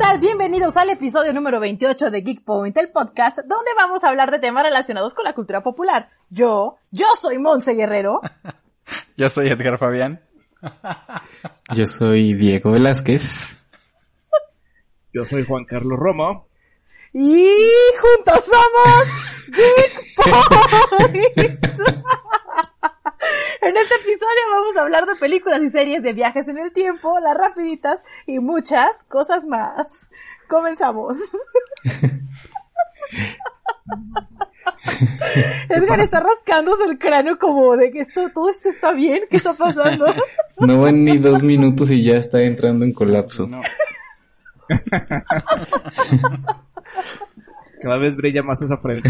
Tal? Bienvenidos al episodio número 28 de Geek Point, el podcast donde vamos a hablar de temas relacionados con la cultura popular. Yo, yo soy Monse Guerrero. Yo soy Edgar Fabián. Yo soy Diego Velázquez. Yo soy Juan Carlos Romo. Y juntos somos Geek Point. En este episodio vamos a hablar de películas y series de viajes en el tiempo, las rapiditas y muchas cosas más. Comenzamos. Edgar está rascándose el cráneo como de que esto, todo esto está bien, ¿qué está pasando? No van ni dos minutos y ya está entrando en colapso. No. Cada vez brilla más esa frente.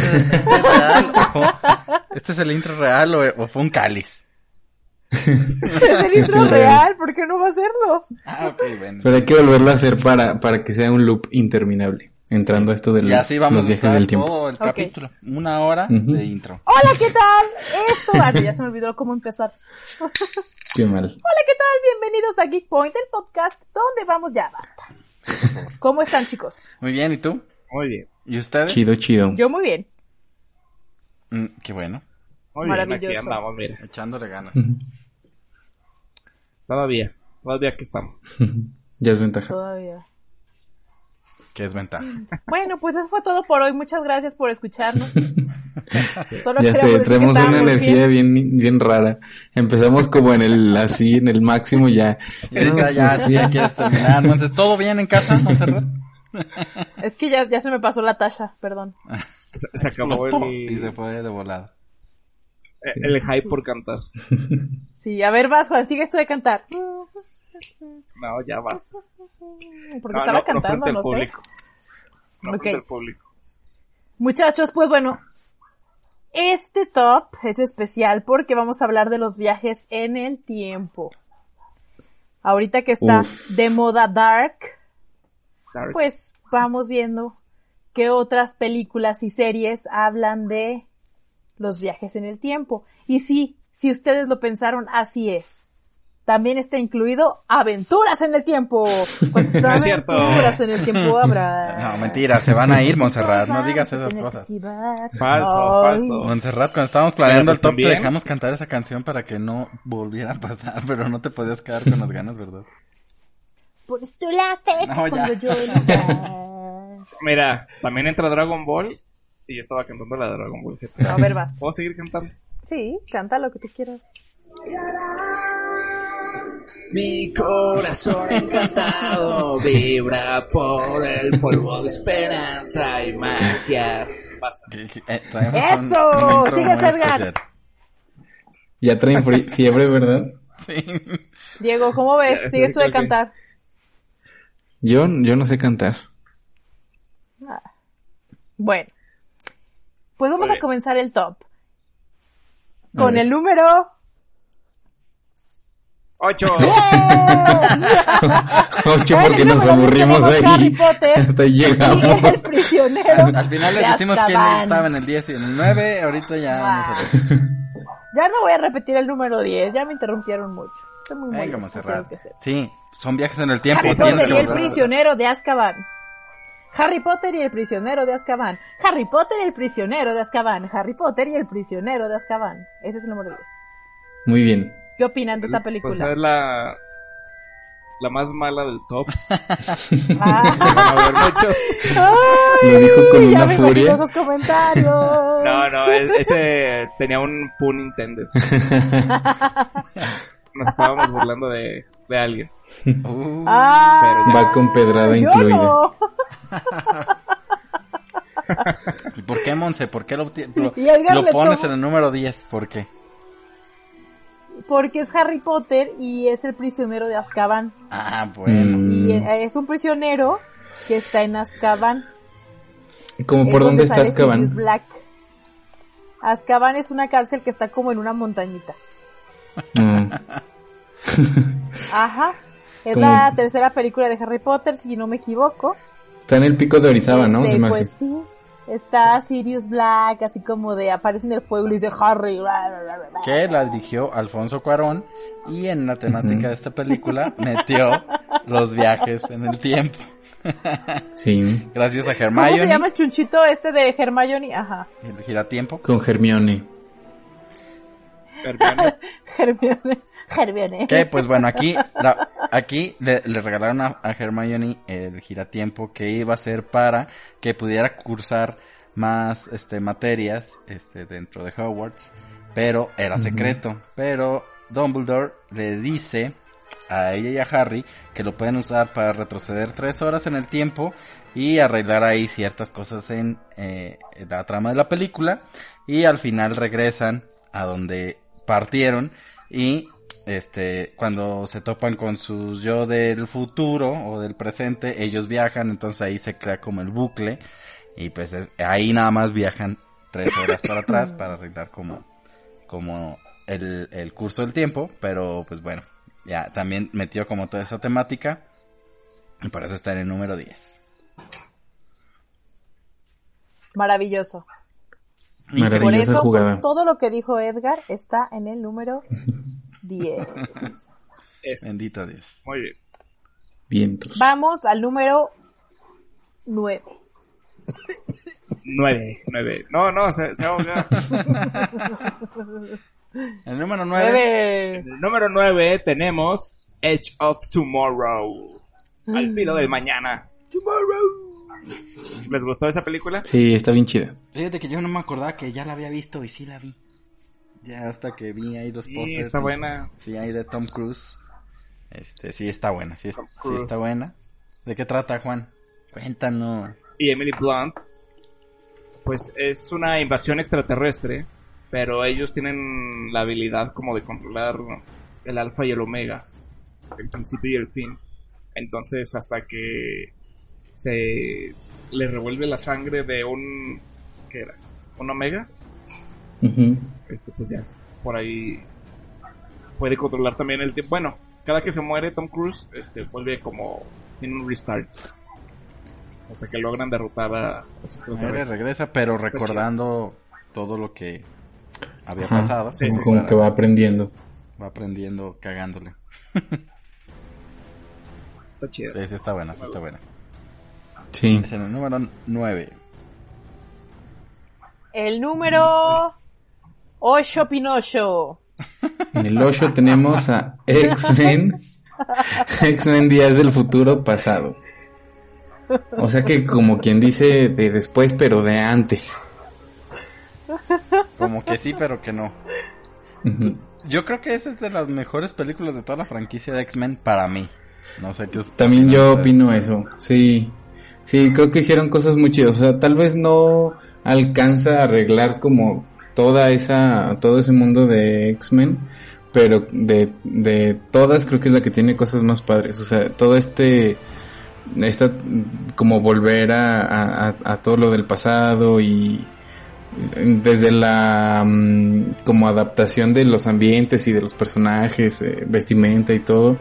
¿Este es el intro real o, o fue un cáliz? Es el intro real, ¿por qué no va a hacerlo? Ah, ok, bueno. Pero hay que volverlo a hacer para, para que sea un loop interminable. Entrando a esto de Y así vamos los viajes del tiempo. todo el capítulo. Una hora de intro. Hola, ¿qué tal? Esto, ah, ya se me olvidó cómo empezar. Qué mal. Hola, ¿qué tal? Bienvenidos a Geek Point, el podcast donde vamos ya, basta. ¿Cómo están, chicos? Muy bien, ¿y tú? Muy bien. ¿Y ustedes? Chido, chido. Yo muy bien. Mm, qué bueno. Muy bien, aquí Maravilloso. andamos, mira. Echándole ganas. Todavía. Todavía que estamos. Ya es ventaja. Todavía. ¿Qué es ventaja? Bueno, pues eso fue todo por hoy. Muchas gracias por escucharnos. Solo Ya sé, que traemos una energía bien. bien, bien rara. Empezamos como en el, así, en el máximo y ya. No, ya, sí. ya quieres terminar. Entonces, ¿todo bien en casa? Es que ya, ya se me pasó la tasha, perdón. Se, se acabó el, Y se fue de volada. El hype por cantar. Sí, a ver, vas, Juan, sigue esto de cantar. No, ya basta. Porque No, estaba no, no cantando, no sé. público. No frente al público. Muchachos, pues bueno, este top es especial porque vamos a hablar de los viajes en el tiempo. Ahorita que está Uf. de moda Dark, Darks. pues vamos viendo qué otras películas y series hablan de los viajes en el tiempo. Y sí, si ustedes lo pensaron, así es. También está incluido Aventuras en el Tiempo. Cuando No es cierto. Aventuras en el tiempo habrá. No, mentira, se van a ir, Montserrat. No digas esas cosas. Falso, Ay. falso. Montserrat, cuando estábamos planeando pues, el top, te dejamos cantar esa canción para que no volviera a pasar, pero no te podías quedar con las ganas, ¿verdad? Por esto la fecha No, cuando yo no- Mira, también entra Dragon Ball. Y yo estaba cantando la de Dragon Ball. fíjate. A ver, vas. ¿Puedo seguir cantando? Sí, canta lo que tú quieras. Mi corazón encantado vibra por el polvo de esperanza y magia. Basta. Eh, traemos ¡Eso! Sigue, Edgar. Ya traen fiebre, ¿verdad? Sí. Diego, ¿cómo ves? Ya, ¿Sigues sí, tú de cantar? Yo, yo no sé cantar. Bueno. Pues vamos Muy a bien. comenzar el top. Con el número... ¡Ocho! Ocho, porque nos aburrimos diez tenemos Harry ahí. Potter. Hasta ahí llegamos. es prisionero. Al, al final les decimos quién estaba en el 10 y en el 9, ahorita ya Ah. vamos a ver. Ya no voy a repetir el número 10, ya me interrumpieron mucho. Estoy muy Venga, tengo que ser. Sí, son viajes en el tiempo, Harry Potter y el prisionero de Azkaban. Harry Potter y el prisionero de Azkaban. Harry Potter y el prisionero de Azkaban. Harry Potter y el prisionero de Azkaban. Ese es el número 10. Muy bien. ¿Qué opinan de esta Pues película? es la, la más mala del top. Ah. Ay, Lo dijo con ya una me imagino furia. esos comentarios. No, no, ese tenía un pun intended. Nos estábamos burlando de, de alguien. Uh, Ah, Pero ya. Va con pedrada yo incluida. no. ¿Y por qué, Monse? ¿Por qué lo, pones tomó- en el número 10? ¿Por qué? Porque es Harry Potter y es el prisionero de Azkaban. Ah, bueno. Mm, Y eh, es un prisionero que está en Azkaban. ¿Cómo Es por dónde donde está Azkaban? Black. Azkaban es una cárcel que está como en una montañita. Mm, Ajá. Es la tercera película de Harry Potter, si no me equivoco. Está en el pico de Orizaba, ¿no? Este, Se me hace. pues sí. Está Sirius Black, así como de aparece en el fuego y dice Harry. bla, bla, bla, bla. Que la dirigió Alfonso Cuarón y en la temática de esta película metió los viajes en el tiempo. Sí, Gracias a ¿Cómo se Hermione. llama el chunchito este de Hermione? Ajá. El giratiempo. con Hermione. Hermione. Hermione. Hermione. Que pues bueno, aquí, la- aquí le, le regalaron a, a Hermione el giratiempo que iba a ser para que pudiera cursar más este materias este dentro de Hogwarts, pero era secreto. Pero Dumbledore le dice a ella y a Harry que lo pueden usar para retroceder tres horas en el tiempo y arreglar ahí ciertas cosas en, eh, en la trama de la película y al final regresan a donde partieron y este cuando se topan con sus yo del futuro o del presente ellos viajan entonces ahí se crea como el bucle y pues es- ahí nada más viajan tres horas para atrás para arreglar como como el, el curso del tiempo pero pues bueno ya también metió como toda esa temática y por eso está en el número 10 Maravilloso. Por Maravillosa eso, jugada. con todo lo que dijo Edgar está en el número 10. Es. bendito Dios Muy bien. Vientos. Vamos al número 9. Nueve. Nueve. No, no, se, se ahoga. el número 9 9. En el número 9 tenemos Edge of Tomorrow. Al filo del mañana. ¿Les gustó esa película? Sí, está bien chida. Fíjate que yo no me acordaba que ya la había visto y sí la vi. Ya hasta que vi ahí los Sí, pósters. está y- buena. Sí, ahí de Tom Cruise. Este, sí está buena, sí, es- Tom sí Cruise. está buena. ¿De qué trata, Juan? Cuéntanos. Y Emily Blunt. Pues es una invasión extraterrestre. Pero ellos tienen la habilidad como de controlar el alfa y el omega. El principio y el fin. Entonces hasta que se le revuelve la sangre de un... ¿Qué era? ¿Un omega? Este pues ya por ahí puede controlar también el tiempo bueno cada que se muere Tom Cruise este vuelve como tiene un restart hasta que logran derrotar a a los Muere, extraterrestres. regresa, pero recordando todo lo que había Ajá. pasado. Sí, Como, que va aprendiendo. va aprendiendo cagándole. está chido Sí, sí está buena, sí está buena. Sí. Es el número 9. El número 8 Pinocho. En el 8 tenemos a X-Men. X-Men Días del Futuro Pasado. O sea que como quien dice de después, pero de antes. Como que sí, pero que no. Yo creo que esa es de las mejores películas de toda la franquicia de X-Men para mí. No sé qué También yo ustedes. opino eso. Sí. Sí, creo que hicieron cosas muy chidas. O sea, tal vez no alcanza a arreglar como toda esa, todo ese mundo de X-Men, pero de, de todas creo que es la que tiene cosas más padres. O sea, todo este, esta, como volver a, a, todo lo del pasado y desde la mm, como adaptación de los ambientes y de los personajes, eh, vestimenta y todo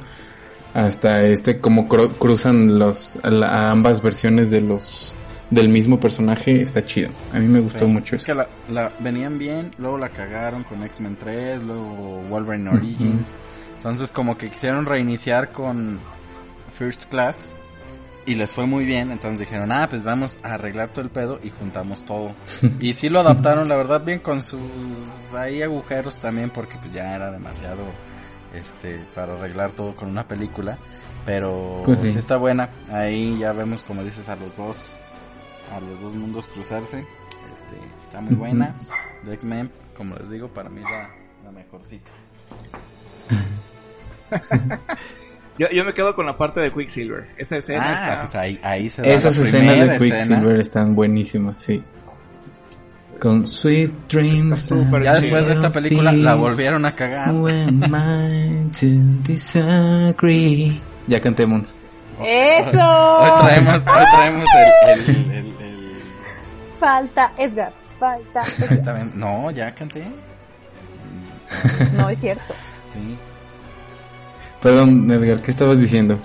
hasta este como cru- cruzan los a ambas versiones de los del mismo personaje está chido. A mí me gustó Sí, mucho es eso. que la, la- venían bien, luego la cagaron con X-Men 3, luego Wolverine Origins. Entonces como que quisieron reiniciar con First Class y les fue muy bien, entonces dijeron, "Ah, pues vamos a arreglar todo el pedo y juntamos todo." y sí lo adaptaron la verdad bien con sus ahí agujeros también porque pues ya era demasiado este para arreglar todo con una película, pero Pues sí. sí está buena. Ahí ya vemos como dices a los dos a los dos mundos cruzarse. Este, está muy buena. De X-Men, como les digo, para mí la, la mejorcita. yo, yo me quedo con la parte de Quicksilver esa escena Ah, está pues ahí, ahí se da Esas escenas de escena. Quicksilver están buenísimas, sí. Con Sweet Dreams. Ya después de esta película la volvieron a cagar. Who am I to disagree? Ya cantemos. ¡Eso! Hoy traemos, hoy traemos el- Falta Edgar. Falta Edgar. No, ya canté. No es cierto. Sí. Perdón, Edgar, ¿qué estabas diciendo?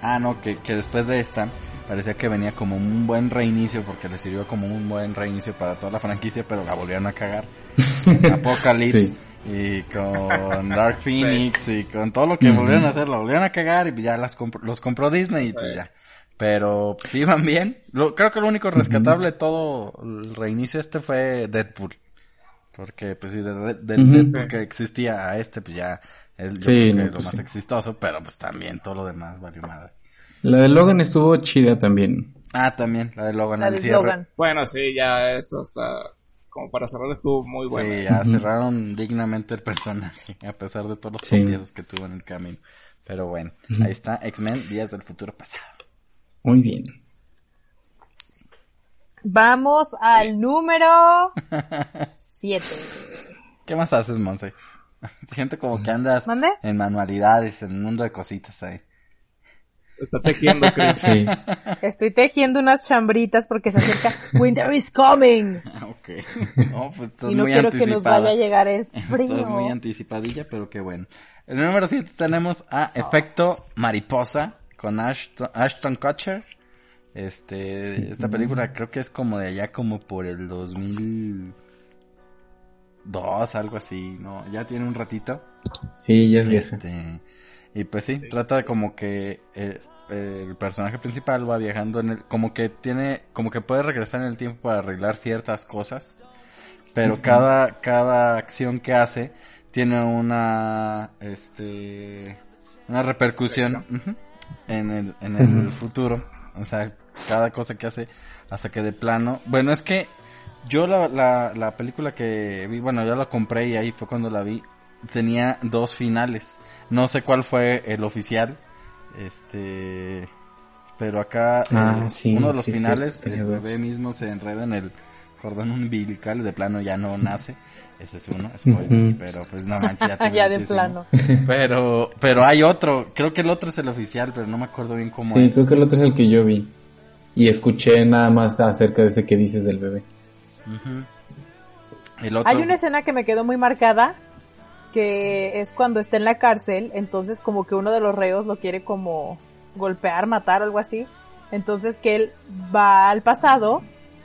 Ah, no, que, que después de esta parecía que venía como un buen reinicio porque le sirvió como un buen reinicio para toda la franquicia, pero la volvieron a cagar. Con Apocalypse Sí. y con Dark Phoenix y con todo lo que volvieron a hacer, la volvieron a cagar y ya las los compró Disney y pues ya. Pero sí iban bien. Lo, creo que lo único rescatable de todo el reinicio este fue Deadpool. Porque pues sí, de, de- del Ujú. Deadpool Sí. que existía a este pues ya es yo Sí, creo que no, lo pues más sí. exitoso, pero pues también todo lo demás valió madre. La de Logan estuvo chida también. Ah, también, la de Logan La al de cierre. Logan. Bueno, sí, ya eso hasta como para cerrar estuvo muy bueno. Sí, ya cerraron dignamente el personaje, a pesar de todos los Sí. tropiezos que tuvo en el camino. Pero bueno, ahí está, X-Men, Días del Futuro Pasado. Muy bien. Vamos al número 7. ¿Qué más haces, Monse? Gente como que andas ¿Mande? en manualidades, en un mundo de cositas ahí. Está tejiendo, Chris. Sí. Estoy tejiendo unas chambritas porque se acerca Winter is coming. Ah, ok. No, pues estás Y no muy quiero que nos anticipada. vaya a llegar el Estás muy frío. anticipadilla, pero qué bueno. En el número 7 tenemos a Efecto Mariposa con Ashton, Ashton Kutcher. Este, esta película creo que es como de allá como por el 2002, algo así, ¿no? Ya tiene un ratito. Sí, ya es vieja. Este, y pues sí, trata de como que eh, el personaje principal va viajando en el, como que tiene, como que puede regresar en el tiempo para arreglar ciertas cosas, pero cada, cada acción que hace tiene una, este, una repercusión ujú, en el, en el futuro, o sea, cada cosa que hace hasta que de plano, bueno es que yo la, la, la película que vi, bueno, ya la compré y ahí fue cuando la vi, tenía dos finales. No sé cuál fue el oficial. Este, pero acá Ah, eh, sí, uno de los sí, finales, cierto, el bebé mismo se enreda en el cordón umbilical de plano ya no nace. Ese es uno, spoiler, pero pues no manches, ya, tuve Ya de plano. Pero, pero hay otro, creo que el otro es el oficial, pero no me acuerdo bien cómo Sí, es. creo que el otro es el que yo vi. Y escuché nada más acerca de ese que dices del bebé. El otro, Hay una escena que me quedó muy marcada, que es cuando está en la cárcel, entonces como que uno de los reos lo quiere como golpear, matar o algo así. Entonces que él va al pasado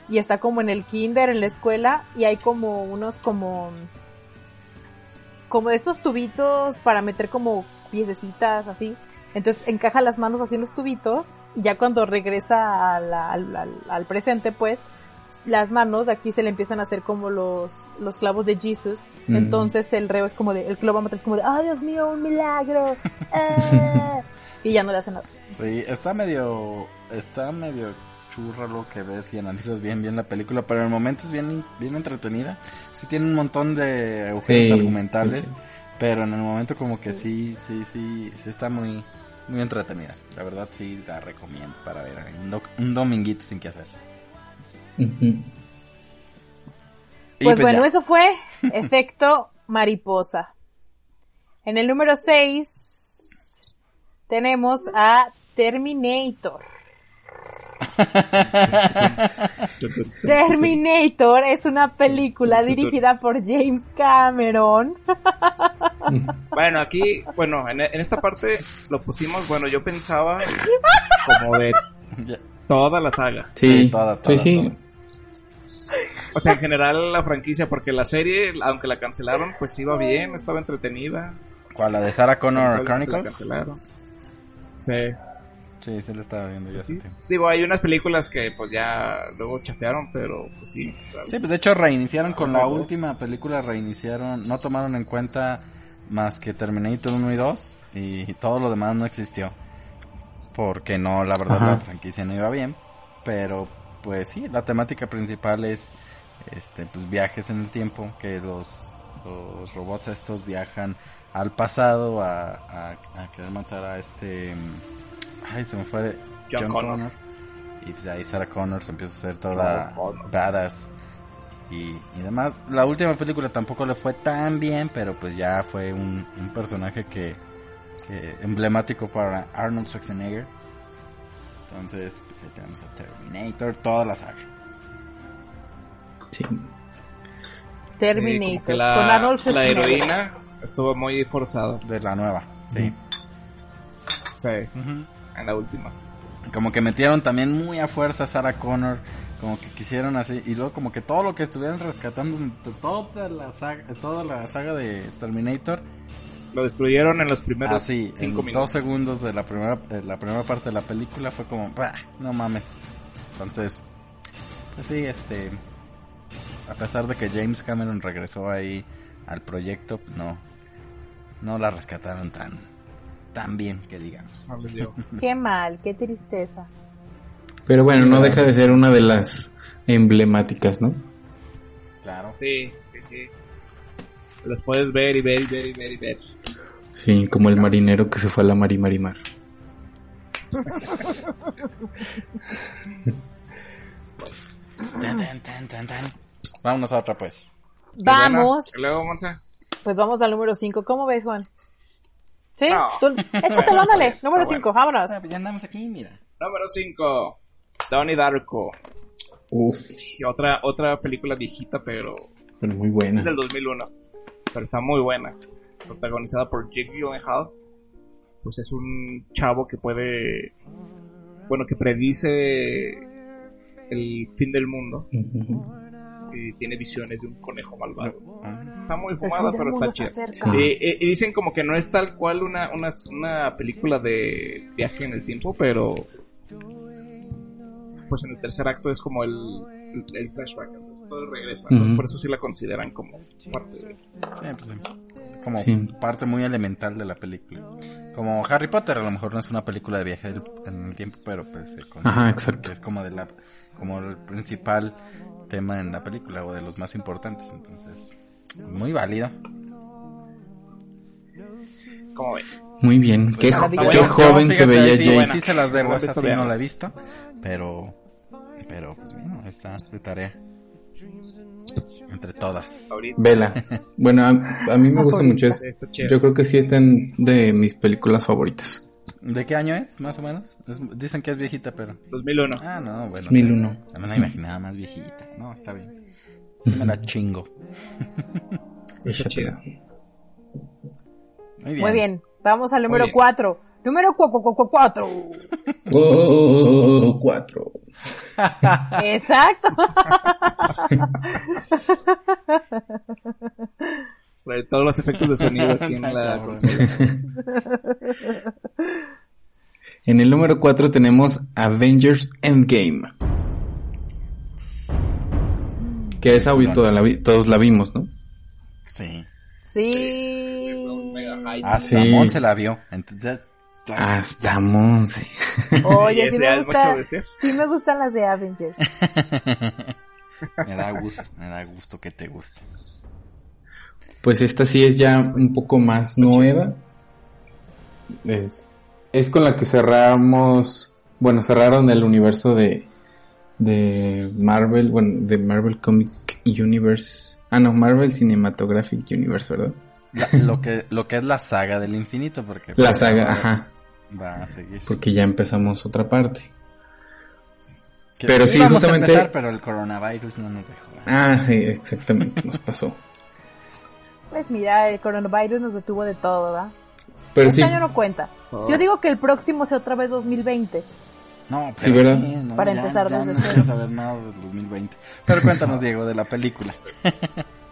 y está como en el kinder, en la escuela, y hay como unos como como estos tubitos para meter como piececitas así. Entonces encaja las manos así en los tubitos y ya cuando regresa a la- al, al- al presente pues las manos de aquí se le empiezan a hacer como los, los clavos de Jesus. Mm. Entonces el reo es como de, el que lo va a matar es como de, ¡ay Dios mío, un milagro! ¡Ah!". y ya no le hace nada. Sí, está medio, está medio churra lo que ves y analizas bien bien la película, pero en el momento es bien, bien entretenida. Sí tiene un montón de agujeros Sí, argumentales, sí, sí. pero en el momento como que sí, sí, sí, sí está muy, muy entretenida. La verdad sí la recomiendo para ver un, do- un dominguito sin que hacer. Y Pues, bueno, ya. eso fue efecto mariposa. En el número 6 tenemos a Terminator. Terminator es una película dirigida por James Cameron. Bueno, aquí, bueno, en, en esta parte lo pusimos, bueno, yo pensaba como de toda la saga. Sí, Sí, toda, toda, sí, sí. toda. O sea, en general la franquicia, porque la serie, aunque la cancelaron, pues iba bien, estaba entretenida. ¿Cuál? ¿La de Sarah Connor La Chronicles? cancelaron. Sí. Sí, sí la estaba viendo yo hace sí. tiempo. Digo, hay unas películas que pues ya luego chatearon, pero pues sí. claro. Sí, pues de hecho reiniciaron con la Dos. última película, reiniciaron, no tomaron en cuenta más que Terminator 1 y 2 y todo lo demás no existió. Porque no, la verdad Ajá. la franquicia no iba bien, pero pues sí, la temática principal es este pues viajes en el tiempo, que los, los robots estos viajan al pasado a, a, a querer matar a este ay se me fue John John, Connor. Connor. y pues ahí Sarah Connor se empieza a hacer toda badass y, y demás. La última película tampoco le fue tan bien, pero pues ya fue un, un personaje que, que emblemático para Arnold Schwarzenegger. Entonces, pues ahí tenemos a Terminator, toda la saga. Sí. Sí, Terminator. la, con Arnold la heroína estuvo muy forzada. De la nueva, sí. Sí, Ujú. En la última. Como que metieron también muy a fuerza a Sarah Connor, como que quisieron así, y luego como que todo lo que estuvieron rescatando, toda la saga, toda la saga de Terminator, Lo destruyeron en los primeros así, en cinco dos minutos. segundos de la primera, de la primera parte de la película fue como, "Bah, no mames. Entonces, pues sí, este, a pesar de que James Cameron regresó ahí al proyecto, no, no la rescataron tan, tan bien que digamos. No les dio. Qué mal, qué tristeza. Pero bueno, no deja de ser una de las emblemáticas, ¿no? Claro. Sí, sí, sí. Las puedes ver y ver y ver y ver y ver. Sí, como el marinero que se fue a la mar y mar y mar. Tan, tan, tan, tan, tan. Vámonos a otra pues. Vamos. Luego, Monza. Pues vamos al número 5. ¿Cómo ves, Juan? ¿Sí? No. Tú- échatelo, ándale. Número Está 5, vámonos. Ya andamos aquí, mira. Número 5. Donnie Darko. Uf, Y otra, otra película viejita, pero pero muy es buena. del 2001. Pero está muy buena. Protagonizada por Jake Gyllenhaal. Pues es un chavo que puede... Bueno, que predice el fin del mundo. Ujú. Y tiene visiones de un conejo malvado. Ah, Está muy fumada, pero está chida. acerca. Sí. Y, dicen como que no es tal cual una, una, una película de viaje en el tiempo, pero pues en el tercer acto es como el, el, el flashback, entonces todo regresa, entonces Ujú. por eso sí la consideran como parte de... Sí, pues sí. Como Sí. parte muy elemental de la película. Como Harry Potter, a lo mejor no es una película de viaje en el tiempo, pero pues se considera Ajá, exacto. que es como de la como el principal tema en la película o de los más importantes, entonces muy válido. ¿Cómo ven? Muy bien. Qué, Maravilloso. qué Yo, joven se veía sí, Jake. sí se las debo, esa sí no la he visto, pero pero pues bueno, está de tarea. Entre todas. Vela. Bueno, a, a mí me gusta mucho. Es, yo creo que sí están de mis películas favoritas. ¿De qué año es, más o menos? Es- dicen que es viejita, pero 2001. Ah, no, bueno. 2001. No me la imaginaba más viejita. No, está bien. Sí me la chingo. Está chida. Muy bien. Muy bien. Vamos al número bien. 4. Número 4. Oh, cuatro. Exacto. Trae Todos los efectos de sonido aquí en la consola. En el número 4 tenemos Avengers Endgame. Que esa obvio toda la vi- todos la vimos, ¿no? Sí. Sí. Hasta Sí. Mon se la vio. Entonces, Hasta Monse. Oye, sí me es gusta. Sí me gustan las de Avengers. me da gusto, me da gusto que te guste. Pues esta sí es ya un poco más nueva. Es, es con la que cerramos, bueno, cerraron el universo de, de Marvel, bueno, de Marvel Comic Universe. Ah, no, Marvel Cinematographic Universe, ¿verdad? La- lo que lo que es la saga del infinito porque La pues, saga, va- ajá, va a seguir. porque ya empezamos otra parte. Que pero sí, a justamente- empezar, pero el coronavirus no nos dejó. Ah, sí, exactamente, nos pasó. Pues mira, el coronavirus nos detuvo de todo, ¿verdad? Pero Este sí, año no cuenta. Oh. Yo digo que el próximo sea otra vez 2020. No, Sí, pero ¿verdad? ¿qué? No, Para ya- empezar ya desde no cero. quiero saber nada del 2020. Pero cuéntanos, Diego, de la película.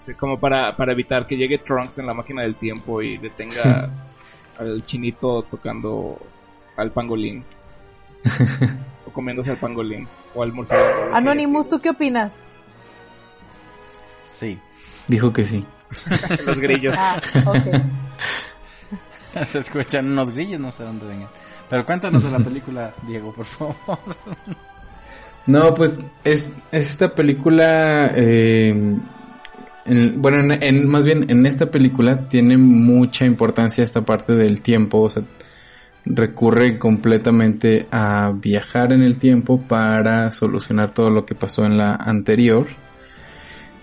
Sí, como para, para evitar que llegue Trunks en la máquina del tiempo y detenga al chinito tocando al pangolín. o comiéndose al pangolín. O al murciélago. Anonymous, ¿tú qué opinas? Sí. dijo que sí. Los grillos. Ah, ok. Se escuchan unos grillos, no sé dónde vengan. Pero cuéntanos de la película, Diego, por favor. No, pues es, esta película, eh, en- bueno, en, en- más bien en esta película tiene mucha importancia esta parte del tiempo, o sea, recurre completamente a viajar en el tiempo para solucionar todo lo que pasó en la anterior.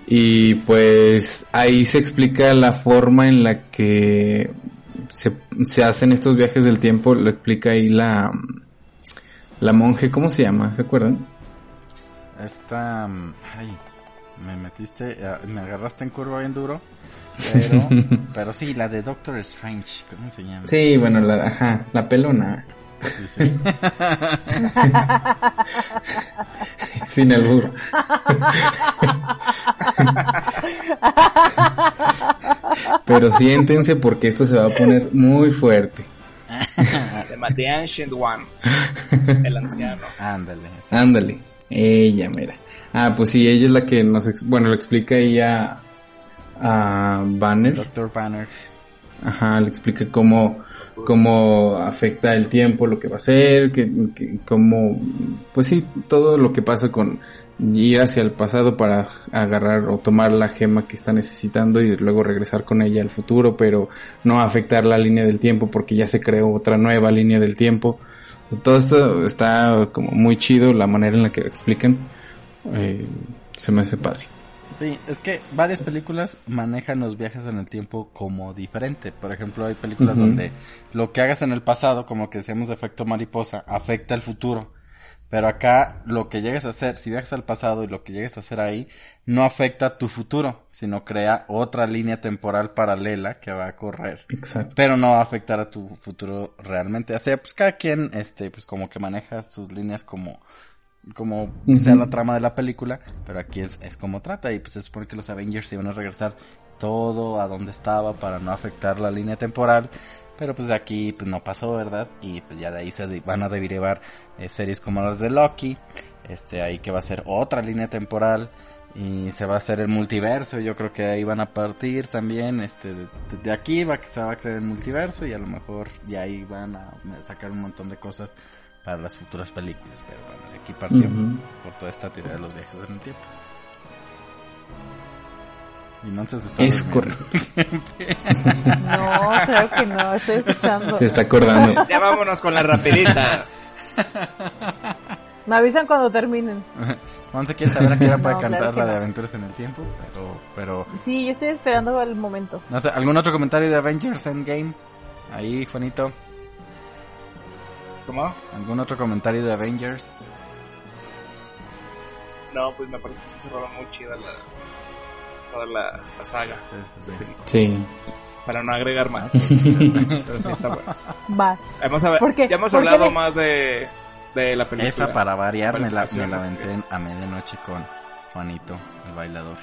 Y pues ahí se explica la forma en la que se, se hacen estos viajes del tiempo, lo explica ahí la, la monje, ¿cómo se llama? ¿Se acuerdan? Esta... mm, Ay, me metiste, eh, me agarraste en curva bien duro. Pero, pero sí, la de Doctor Strange, ¿cómo se llama? Sí, bueno, la, ajá, la pelona. Sí, sí. Sin albur. Pero siéntense porque esto se va a poner muy fuerte. Se llama The Ancient One. El anciano. Ándale. Ándale, ella, mira. Ah, pues sí, ella es la que nos, ex- bueno, lo explica ella a Banner. Doctor Banners. Ajá, le explica cómo, cómo afecta el tiempo, lo que va a hacer, que, que- cómo, pues sí, todo lo que pasa con ir hacia el pasado para agarrar o tomar la gema que está necesitando y luego regresar con ella al futuro, pero no afectar la línea del tiempo porque ya se creó otra nueva línea del tiempo. Todo esto está como muy chido, la manera en la que lo explican, eh, se me hace padre. Sí, es que varias películas manejan los viajes en el tiempo como diferente. Por ejemplo, hay películas donde lo que hagas en el pasado, como que decíamos de efecto mariposa, afecta el futuro. Pero acá lo que llegues a hacer, si viajas al pasado y lo que llegues a hacer ahí, no afecta tu futuro, sino crea otra línea temporal paralela que va a correr. Exacto. Pero no va a afectar a tu futuro realmente. O sea, pues cada quien, este, pues como que maneja sus líneas como, como sea la trama de la película, pero aquí es, es como trata y pues se supone que los Avengers iban a regresar todo a donde estaba para no afectar la línea temporal, pero pues de aquí pues no pasó, ¿verdad? Y pues ya de ahí se van a derivar eh, series como las de Loki, este ahí que va a ser otra línea temporal y se va a hacer el multiverso, yo creo que ahí van a partir también, este de, aquí va que se va a crear el multiverso y a lo mejor de ahí van a sacar un montón de cosas para las futuras películas, pero bueno, de aquí partió Ujú. por toda esta teoría de los viajes en el tiempo. Y Monse se está Es durmiendo. No, creo que no, estoy escuchando. Se está acordando. Ya vámonos con las rapiditas. Me avisan cuando terminen. Monse quiere saber a qué hora puede No, claro cantar que la de no. Aventuras en el Tiempo, pero, pero, Sí, yo estoy esperando el momento. no sé, ¿algún otro comentario de Avengers Endgame? Ahí, Juanito, ¿Cómo? ¿algún otro comentario de Avengers? No, pues me parece que se cerró muy chida la, toda la, la saga. Sí, sí. Para no agregar más. Pero sí está bueno. Vas. Hemos, hab- ¿Por qué? Ya hemos ¿Por qué hablado de- más de, de la película. Esa para variar me la, me la aventé en- a medianoche con Juanito, el bailador.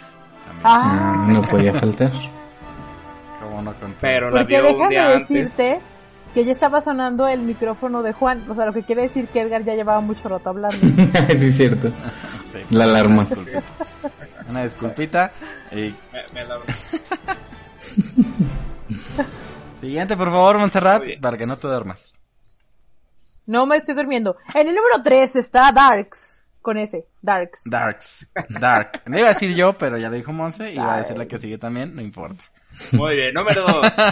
También. Ah, Ah, no podía faltar. ¿Cómo no conté? Pero la porque vio un día antes. Que ya estaba sonando el micrófono de Juan. O sea, lo que quiere decir que Edgar ya llevaba mucho rato hablando. sí, es cierto. Sí. La alarma. Una disculpita. Una disculpita. Y Me, me siguiente, por favor, Montserrat, para que no te duermas. No me estoy durmiendo. En el número 3 está Darks. Con ese, Darks. Darks. Dark. No iba a decir yo, pero ya lo dijo Monse. Y iba a decir la que sigue también, no importa. Muy bien, número dos.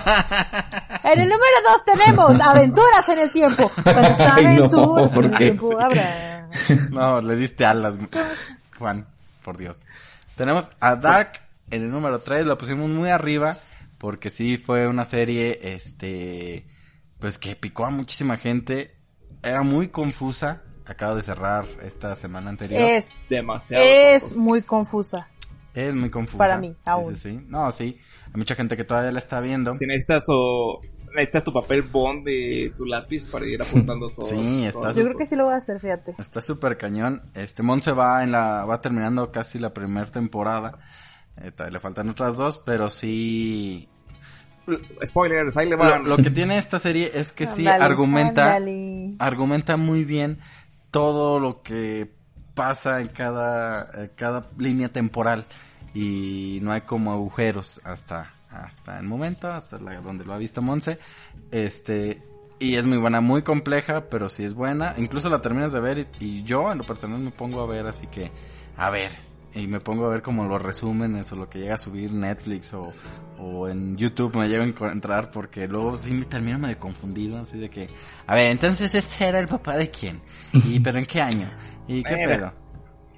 En el número 2 tenemos Aventuras en el Tiempo. Cuando está Ay, no, Aventuras ¿por en el qué? Tiempo habrá. No, le diste alas, Juan, por Dios. Tenemos a Dark en el número 3, lo pusimos muy arriba porque sí fue una serie, este, pues que picó a muchísima gente, era muy confusa, acabo de cerrar esta semana anterior. Es, Demasiado. es muy confusa. Es muy confusa. Para mí, Sí, aún. Sí, sí. No, sí, hay mucha gente que todavía la está viendo. Si necesitas o necesitas tu papel bond y tu lápiz para ir apuntando todo. Sí, está todo. Yo creo que sí lo voy a hacer, fíjate. Está súper cañón. Este Monse va en la, va terminando casi la primera temporada. Eh, todavía le faltan otras dos, pero sí, Spoilers, ahí le Lo, van. lo que tiene esta serie es que sí argumenta, argumenta muy bien todo lo que pasa en cada, eh, cada línea temporal y no hay como agujeros hasta, hasta el momento, hasta la, donde lo ha visto Monse, este, y es muy buena, muy compleja, pero sí es buena, incluso la terminas de ver y, y yo en lo personal me pongo a ver, así que, a ver, y me pongo a ver como los resúmenes o lo que llega a subir Netflix o, o en YouTube me llego a encontrar porque luego sí me termino medio confundido, así de que, a ver, entonces este era el papá de quién, y pero en qué año, y qué pedo.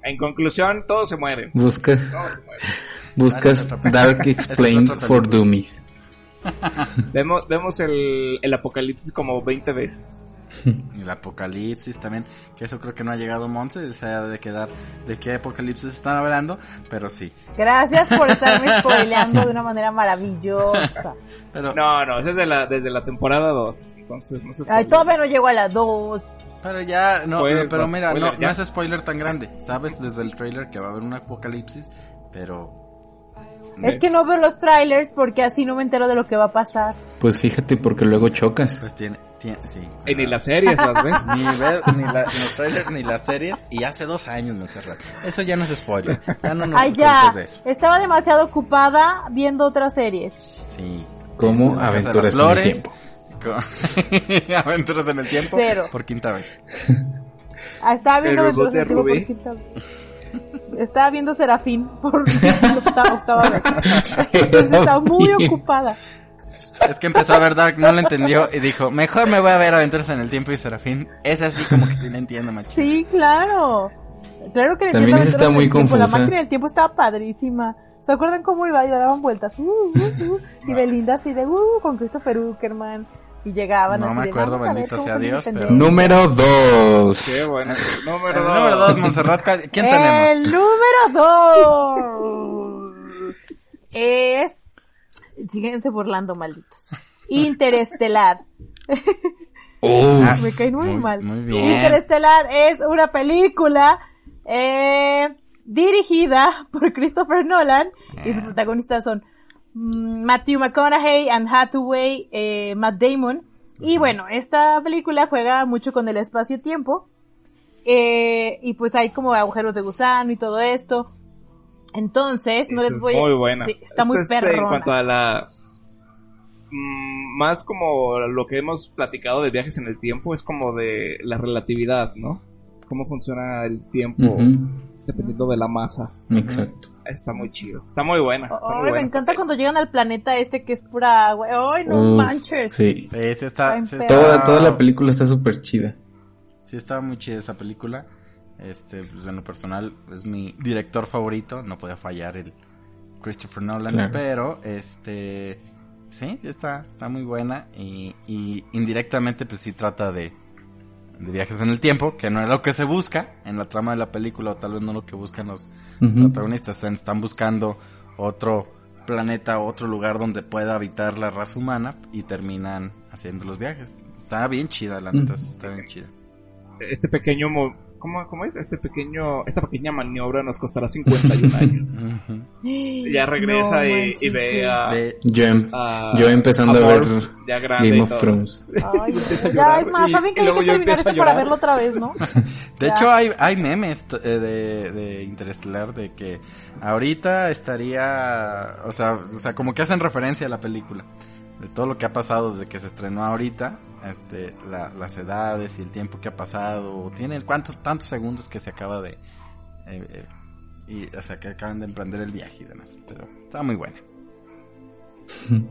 En conclusión, todos se mueren. Buscas. Todos se mueren. Buscas Ah, Dark Explained for. Dummies. Vemos, vemos el, el apocalipsis como 20 veces. El apocalipsis también, que eso creo que no ha llegado Monse, o sea, de quedar de qué apocalipsis están hablando, pero sí. Gracias por estarme spoileando de una manera maravillosa. Pero, No, no, es desde la, desde la temporada 2. Entonces, no se Ay, spoile. todavía no llego a las dos. Pero ya, no, Spoiler, pero mira, no, spoiler, no ya. es spoiler tan grande, sabes desde el trailer que va a haber un apocalipsis, pero Es que no veo los trailers porque así no me entero de lo que va a pasar. Pues fíjate porque luego chocas. pues tiene, tiene sí. Y ni las series las ves. Ni ver, ni, la- ni los trailers, ni las series, y hace dos años, no cerrar. Eso ya no es spoiler, ya no nos Ay, ya. cuentes de eso. Estaba demasiado ocupada viendo otras series. Sí. Como Este, Aventuras en el Flores, Tiempo. Con- Aventuras en el tiempo. Cero. Por quinta vez. Ah, estaba viendo El de Aventuras del Tiempo Rubí. por quinta vez. Estaba viendo Serafín por octava, octava vez. Entonces estaba muy ocupada. Es que empezó a ver Dark, no lo entendió y dijo, mejor me voy a ver Aventuras en el Tiempo y Serafín. Es así como que sí le entiendo, macho. Sí, claro. Claro que También esa está muy Tiempo. La confusa. máquina del tiempo estaba padrísima. ¿Se acuerdan cómo iba? Iba, daban vueltas. Uh, uh, uh, y Belinda así de, uh, con Christopher Uckerman. Y llegaban No así me de, acuerdo, "Vamos a ver bendito sea Dios, pero- independencia". Número Qué 2. bueno. El Número número 2, Montserrat, ¿cuál- ¿quién tenemos? El número dos es. Síguense burlando, malditos. Interestelar. Me cae muy, muy- mal. muy bien. Interestelar es una película eh, dirigida por Christopher Nolan y sus protagonistas son Matthew McConaughey, Anne Hathaway, eh, Matt Damon. Y bueno, esta película juega mucho con el espacio-tiempo. Eh, y pues hay como agujeros de gusano y todo esto. Entonces, no Esta les es voy a... Muy buena. Sí, está muy Esta es, perrona. En cuanto a la. mm, más como lo que hemos platicado de viajes en el tiempo, es como de la relatividad, ¿no? Cómo funciona el tiempo dependiendo de la masa. Exacto. Está muy chido. Está muy buena. Está Ay, muy me buena. encanta cuando llegan al planeta este que es pura agua. Ay, no Uf, manches. Sí. Está, Toda, toda la película está súper chida. sí está muy chida esa película. Este, pues en lo personal es mi director favorito, no puede fallar el Christopher Nolan, Claro. pero este, sí, está, está muy buena y, y indirectamente pues sí trata de, de viajes en el tiempo, que no es lo que se busca en la trama de la película o tal vez no lo que buscan los protagonistas, están- buscando otro planeta, otro lugar donde pueda habitar la raza humana y terminan haciendo los viajes. Está bien chida, la neta, Mm. está bien chida. Este pequeño. mo- ¿Cómo, ¿Cómo es? Este pequeño. Esta pequeña maniobra nos costará 51 años. Ya regresa No y, ve a. De- Yo, em- a- yo empezando a, ver Morph ya grande Game of. Thrones. Ay, ya, es más, ¿saben que hay que terminar esto para verlo otra vez, no? De Ya. hecho, hay, hay memes eh, de, de Interestelar de que ahorita estaría, o sea, o sea, como que hacen referencia a la película, de todo lo que ha pasado desde que se estrenó ahorita, este, la- las edades y el tiempo que ha pasado, tiene cuántos, tantos segundos que se acaba de, eh, eh, y, o sea, que acaban de emprender el viaje y demás, pero está muy buena.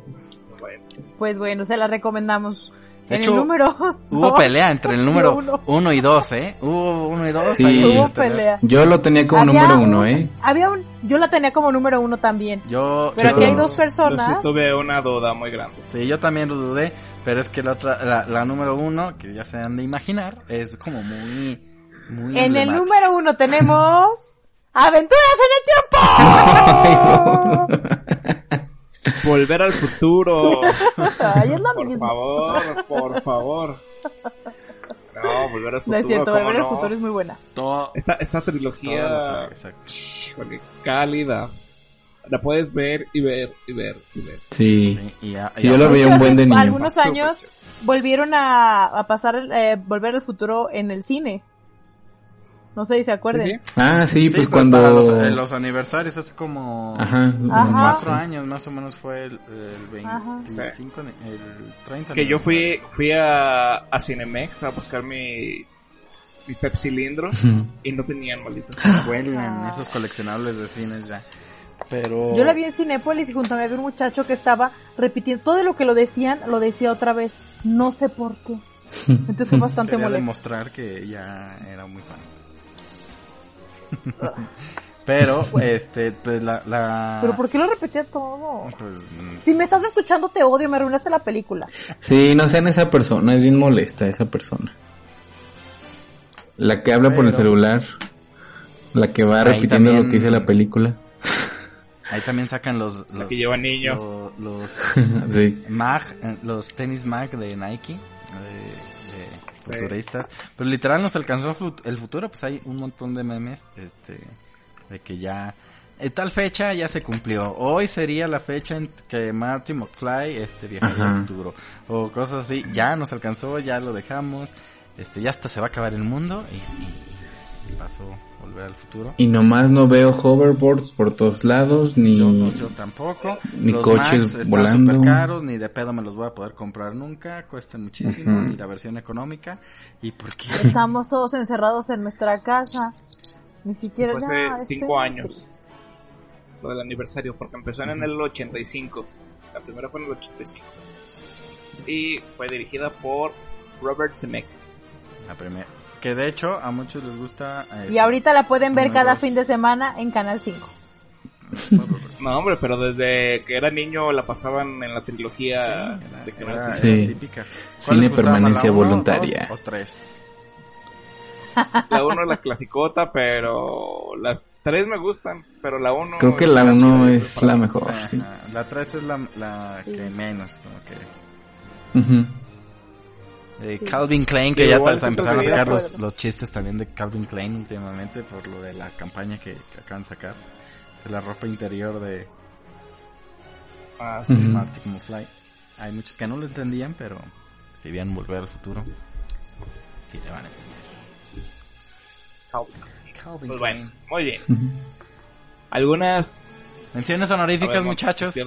Pues bueno, se la recomendamos. De hecho, el número. Hubo dos, pelea entre el número uno. 1 y 2, eh, hubo 1 y 2. Sí. Hubo pelea. Yo lo tenía como Había número uno, un- ¿eh? Había un, yo la tenía como número uno también. Yo, Pero yo- aquí hay dos Yo personas. sí tuve una duda muy grande. Sí, yo también lo dudé, pero es que la otra, la, la número uno, que ya se han de imaginar, es como muy, muy En el número uno tenemos Aventuras en el tiempo. Volver al futuro. Ay, es la Por misma. favor, por favor. No, volver al futuro. No es cierto, ¿cómo Volver al no? futuro es muy buena. Todo, Esta, esta toda la trilogía, híjole, cálida. La puedes ver y ver y ver y ver. Sí. Y, yo lo veía un buen de niño. Algunos años volvieron a, a pasar, el, eh, Volver al futuro en el cine. No sé si se acuerden. ¿Sí? Ah, sí, Sí, pues cuando... para los, eh, los aniversarios hace como Ajá. Ajá. cuatro años más o menos fue el, el Ajá. 25, el 30. Que yo fui, fui a, a Cinemex a buscar mi, mi Pepsi cilindro y no tenían malditas. Vuelan esos coleccionables de cines ya. Pero... Yo la vi en Cinépolis y junto a mí había un muchacho que estaba repitiendo todo lo que lo decían, lo decía otra vez. No sé por qué. Entonces fue bastante Quería molesto. demostrar que ya era muy fan. Pero, este, pues la, la... Pero ¿por qué lo repetía todo? Pues, mm, Si me estás escuchando te odio, me arruinaste la película. Sí, no sean esa persona, es bien molesta esa persona. La que habla por el celular, la que va Ahí repitiendo también- lo que dice la película. ahí también sacan los... los que lleva niños. lo- Los, sí. mag, eh, los tenis mag de Nike, Sí. Futuristas. Pero literal nos alcanzó el futuro, pues hay un montón de memes, este, de que ya... En tal fecha ya se cumplió. Hoy sería la fecha en que Marty McFly este viajaría al futuro. O cosas así. Ya nos alcanzó, ya lo dejamos. Este, ya hasta se va a acabar el mundo y, y- y pasó volver al futuro. Y nomás no veo hoverboards por todos lados, ni... Yo, no- yo tampoco. Ni los coches están volando. caros, ni de pedo me los voy a poder comprar nunca. Cuestan muchísimo, Ujú. ni la versión económica. ¿Y por qué? Estamos todos encerrados en nuestra casa. Ni siquiera... Fue hace ya, cinco estoy años. triste. Lo del aniversario, porque empezó en el 85. La primera fue en el 85. Y fue dirigida por Robert Zemeckis. La primera. Que de hecho a muchos les gusta. Y este, ahorita la pueden ver cada dos. fin de semana en Canal 5. No, hombre, pero desde que era niño la pasaban en la trilogía Sí, de Canal era- 5. Sí. era típica. ¿Cuál Cine permanencia uno, voluntaria. dos o tres. La 1 es la clasicota, pero las 3 me gustan, pero la 1 Creo que la 1 es la mejor, sí. La tres es la, la que menos, como que. Ujú. De Calvin Klein, que Sí, ya siempre empezaron a sacar los, pues. los chistes también de Calvin Klein últimamente por lo de la campaña que, que acaban de sacar. De la ropa interior de Ah, sí. Ujú. Marty McFly. Hay muchos que no lo entendían, pero si bien volver al futuro, sí le van a entender. Calvin Pues Klein. bueno, muy bien. Algunas... Menciones honoríficas, ver, muchachos.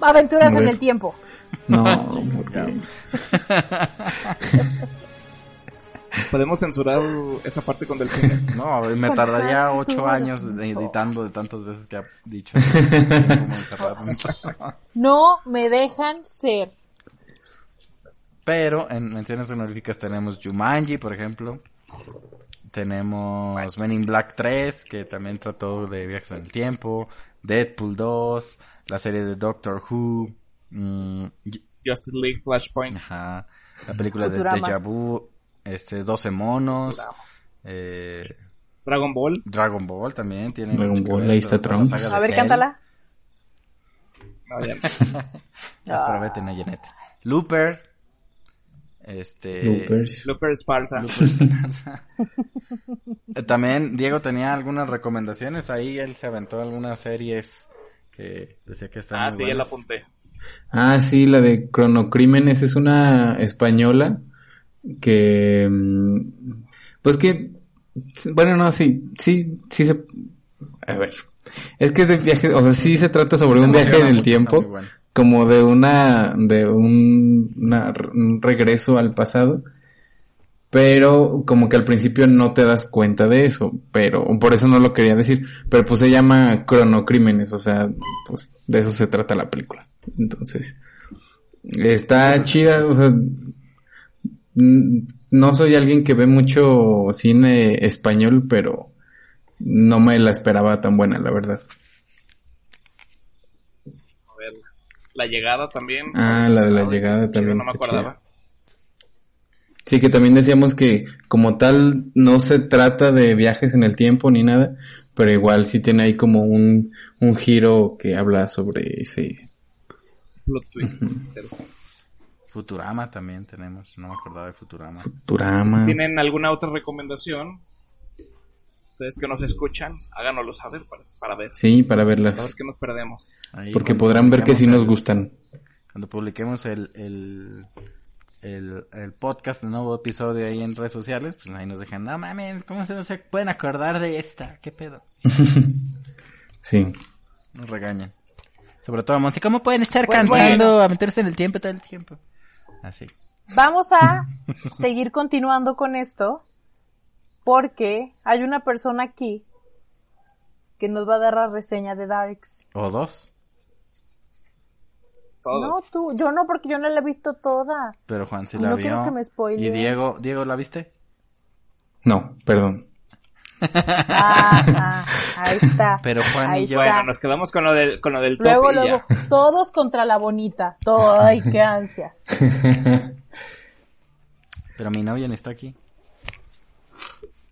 Aventuras en el tiempo. No, porque- Podemos censurar esa parte con delfines. No, me tardaría ocho años editando de tantas veces que ha dicho. No me dejan ser. Pero en menciones honoríficas tenemos Jumanji, por ejemplo. Tenemos Men in Black 3, que también trató de viajes en el tiempo. Deadpool 2, la serie de Doctor Who. Mm, Justice League Flashpoint. ajá, la película de. Deja Vu. Este, 12 monos. Eh, Dragon Ball. Dragon Ball también tiene Dragon Ball, ver, ahí está Trunks. A ver, Cell. cántala. No, ya. Looper. Este. Loopers. Looper Esparza. Eh, También Diego tenía algunas recomendaciones. Ahí él se aventó algunas series que decía que estaban Ah, muy sí, buenas. apunté. Ah, sí, la de Cronocrímenes es una española que, mm, pues que, bueno, no, sí, sí, sí se, a ver, es que es de viaje, o sea, sí se trata sobre Se un viaje en el tiempo, bueno. como de una, de un, una- un regreso al pasado, pero como que al principio no te das cuenta de eso, pero por eso no lo quería decir, pero pues se llama Cronocrímenes, o sea, pues de eso se trata la película. Entonces, está chida, o sea, no soy alguien que ve mucho cine español, pero no me la esperaba tan buena, la verdad. A ver. La llegada también. Ah, la de la llegada también No me acordaba. Sí, que también decíamos que como tal no se trata de viajes en el tiempo ni nada, pero igual sí tiene ahí como un, un giro que habla sobre ese... Plot twist. Interesante. Futurama también tenemos. No me acordaba de Futurama. Futurama. Si tienen alguna otra recomendación, ustedes que nos escuchan, háganoslo saber para, para ver. Sí, para Para ver verlas. qué nos perdemos. Ahí Porque podrán ver que sí nos gustan. Cuando publiquemos el, el, el, el podcast, el nuevo episodio ahí en redes sociales, pues ahí nos dejan, no mames, ¿cómo se, no se pueden acordar de esta? ¿Qué pedo? Sí. Nos regañan. Sobre todo, Monsi, ¿cómo pueden estar Pues cantando, bueno. a meterse en el tiempo todo el tiempo? Así. Vamos a seguir continuando con esto porque hay una persona aquí que nos va a dar la reseña de Darks. O dos. No, tú, yo no porque yo no la he visto toda. Pero Juan sí No la quiero vio. que me spoileen. y Diego, Diego, ¿la viste? No, perdón. Ajá, ahí está. Pero Juan Ahí y yo... está. Bueno, nos quedamos con lo del, con lo del top Luego, y luego, ya. todos contra la bonita. Todo, ay, qué ansias. Pero mi novia no está aquí.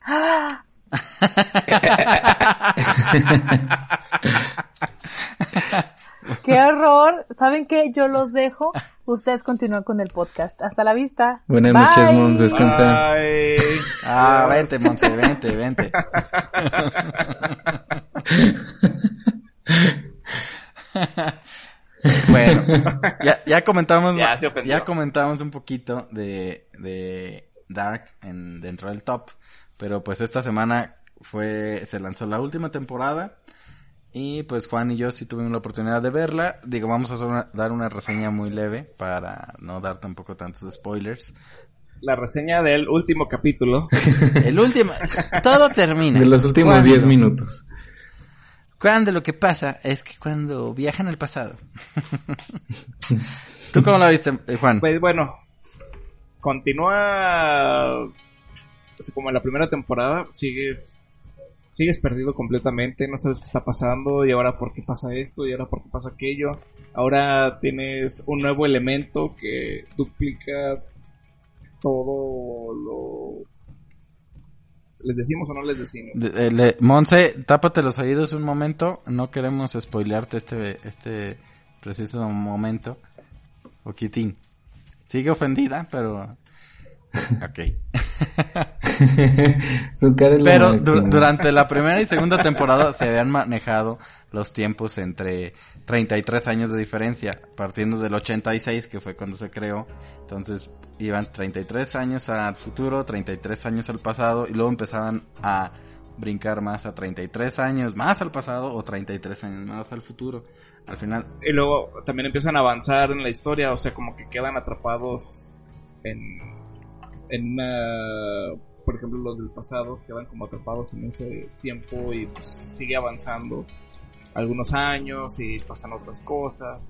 Qué horror. ¿Saben qué? Yo los dejo. Ustedes continúan con el podcast. Hasta la vista. Buenas Bye. noches, Mons, descansa. Bye. Ah, vente, Monse, vente, vente. bueno, ya, ya comentamos, ya comentamos un poquito de, de Dark en, dentro del top, pero pues esta semana fue, se lanzó la última temporada y pues Juan y yo sí tuvimos la oportunidad de verla. Digo, vamos a una- dar una reseña muy leve para no dar tampoco tantos spoilers. La reseña del último capítulo. El último, todo termina. De los últimos ¿Cuándo? 10 minutos. Cuando lo que pasa es que cuando viajan al pasado. ¿Tú cómo la viste, eh, Juan? Pues bueno, continúa o sea, como en la primera temporada, sigues sigues perdido completamente, no sabes qué está pasando y ahora por qué pasa esto y ahora por qué pasa aquello. Ahora tienes un nuevo elemento que duplica todo lo ¿Les decimos o no les decimos? De- eh, le- Monse, tápate los oídos un momento. No queremos spoilearte este, este preciso momento. Poquitín. Sigue ofendida, pero... Ok. Su cara es lo Pero du- durante la primera y segunda temporada se habían manejado los tiempos entre 33 años de diferencia, partiendo del 86, que fue cuando se creó. Entonces iban 33 años al futuro, 33 años al pasado, y luego empezaban a brincar más a 33 años más al pasado o 33 años más al futuro. Al final, Y luego también empiezan a avanzar en la historia, o sea, como que quedan atrapados en, en una... Por ejemplo, los del pasado quedan como atrapados en ese tiempo y pues, sigue avanzando algunos años y pasan otras cosas.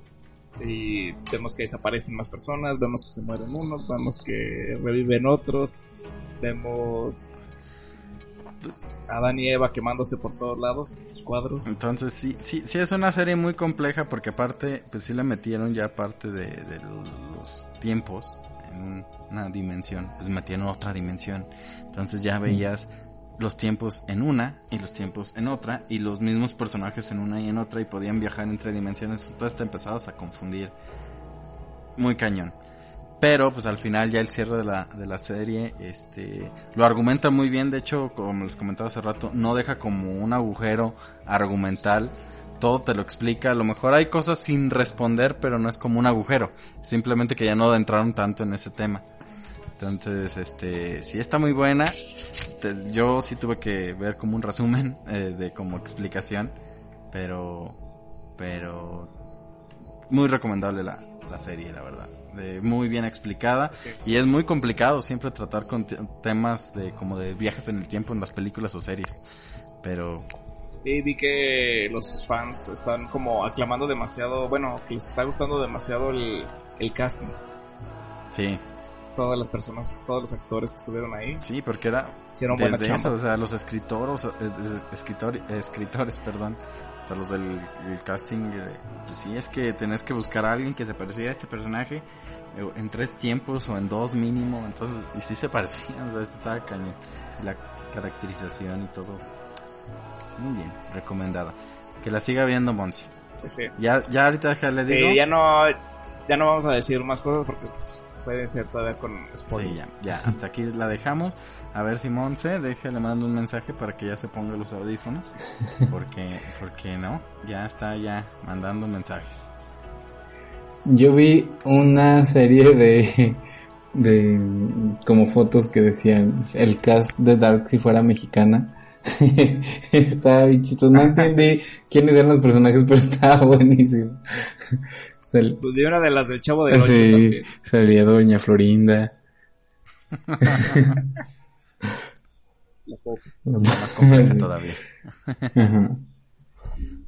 Y vemos que desaparecen más personas, vemos que se mueren unos, vemos que reviven otros, vemos a Adán y Eva quemándose por todos lados, sus cuadros. Entonces sí, sí, sí es una serie muy compleja porque aparte, pues sí le metieron ya parte de, de los tiempos en un- una dimensión, pues metieron otra dimensión. Entonces ya veías los tiempos en una y los tiempos en otra y los mismos personajes en una y en otra y podían viajar entre dimensiones. Entonces te empezabas a confundir muy cañón. Pero pues al final ya el cierre de la, de la serie, este, lo argumenta muy bien, de hecho, como les comentaba hace rato, no deja como un agujero argumental, todo te lo explica, a lo mejor hay cosas sin responder, pero no es como un agujero, simplemente que ya no entraron tanto en ese tema. Entonces, este, sí está muy buena, Te- yo sí tuve que ver como un resumen eh, de como explicación, pero, pero muy recomendable la, la serie, la verdad. Muy bien explicada Sí. y es muy complicado siempre tratar con te- temas de como de viajes en el tiempo en las películas o series. Pero Y vi que los fans están como aclamando demasiado, bueno, que les está gustando demasiado el, el casting. sí, Todas las personas, todos los actores que estuvieron ahí sí, porque era hicieron buena desde chamba. eso, o sea, los escritores, eh, escritor- escritores, perdón, o sea, los del el casting, eh, pues sí, es que tenés que buscar a alguien que se pareciera a este personaje eh, en tres tiempos o en dos mínimo, entonces, y sí se parecían, o sea, estaba cañón, la caracterización y todo, muy bien, recomendada, que la siga viendo Monsi. Sí. Ya, ya ahorita Sí, digo. ya no, ya no vamos a decir más cosas porque pues, pueden ser todavía con Sí, spoilers. ya, ya, hasta aquí la dejamos. A ver si Monse, déjale mando un mensaje para que ya se ponga los audífonos. Porque, porque no, ya está ya mandando mensajes. Yo vi una serie de, de como fotos que decían el cast de Dark si fuera mexicana. estaba bien chistoso. No entendí quiénes eran los personajes, pero estaba buenísimo. Sal- Pues vi una de las del Chavo de Ocho sí, también. salía Doña Florinda. La poca. Más compleja Sí. todavía. Ajá.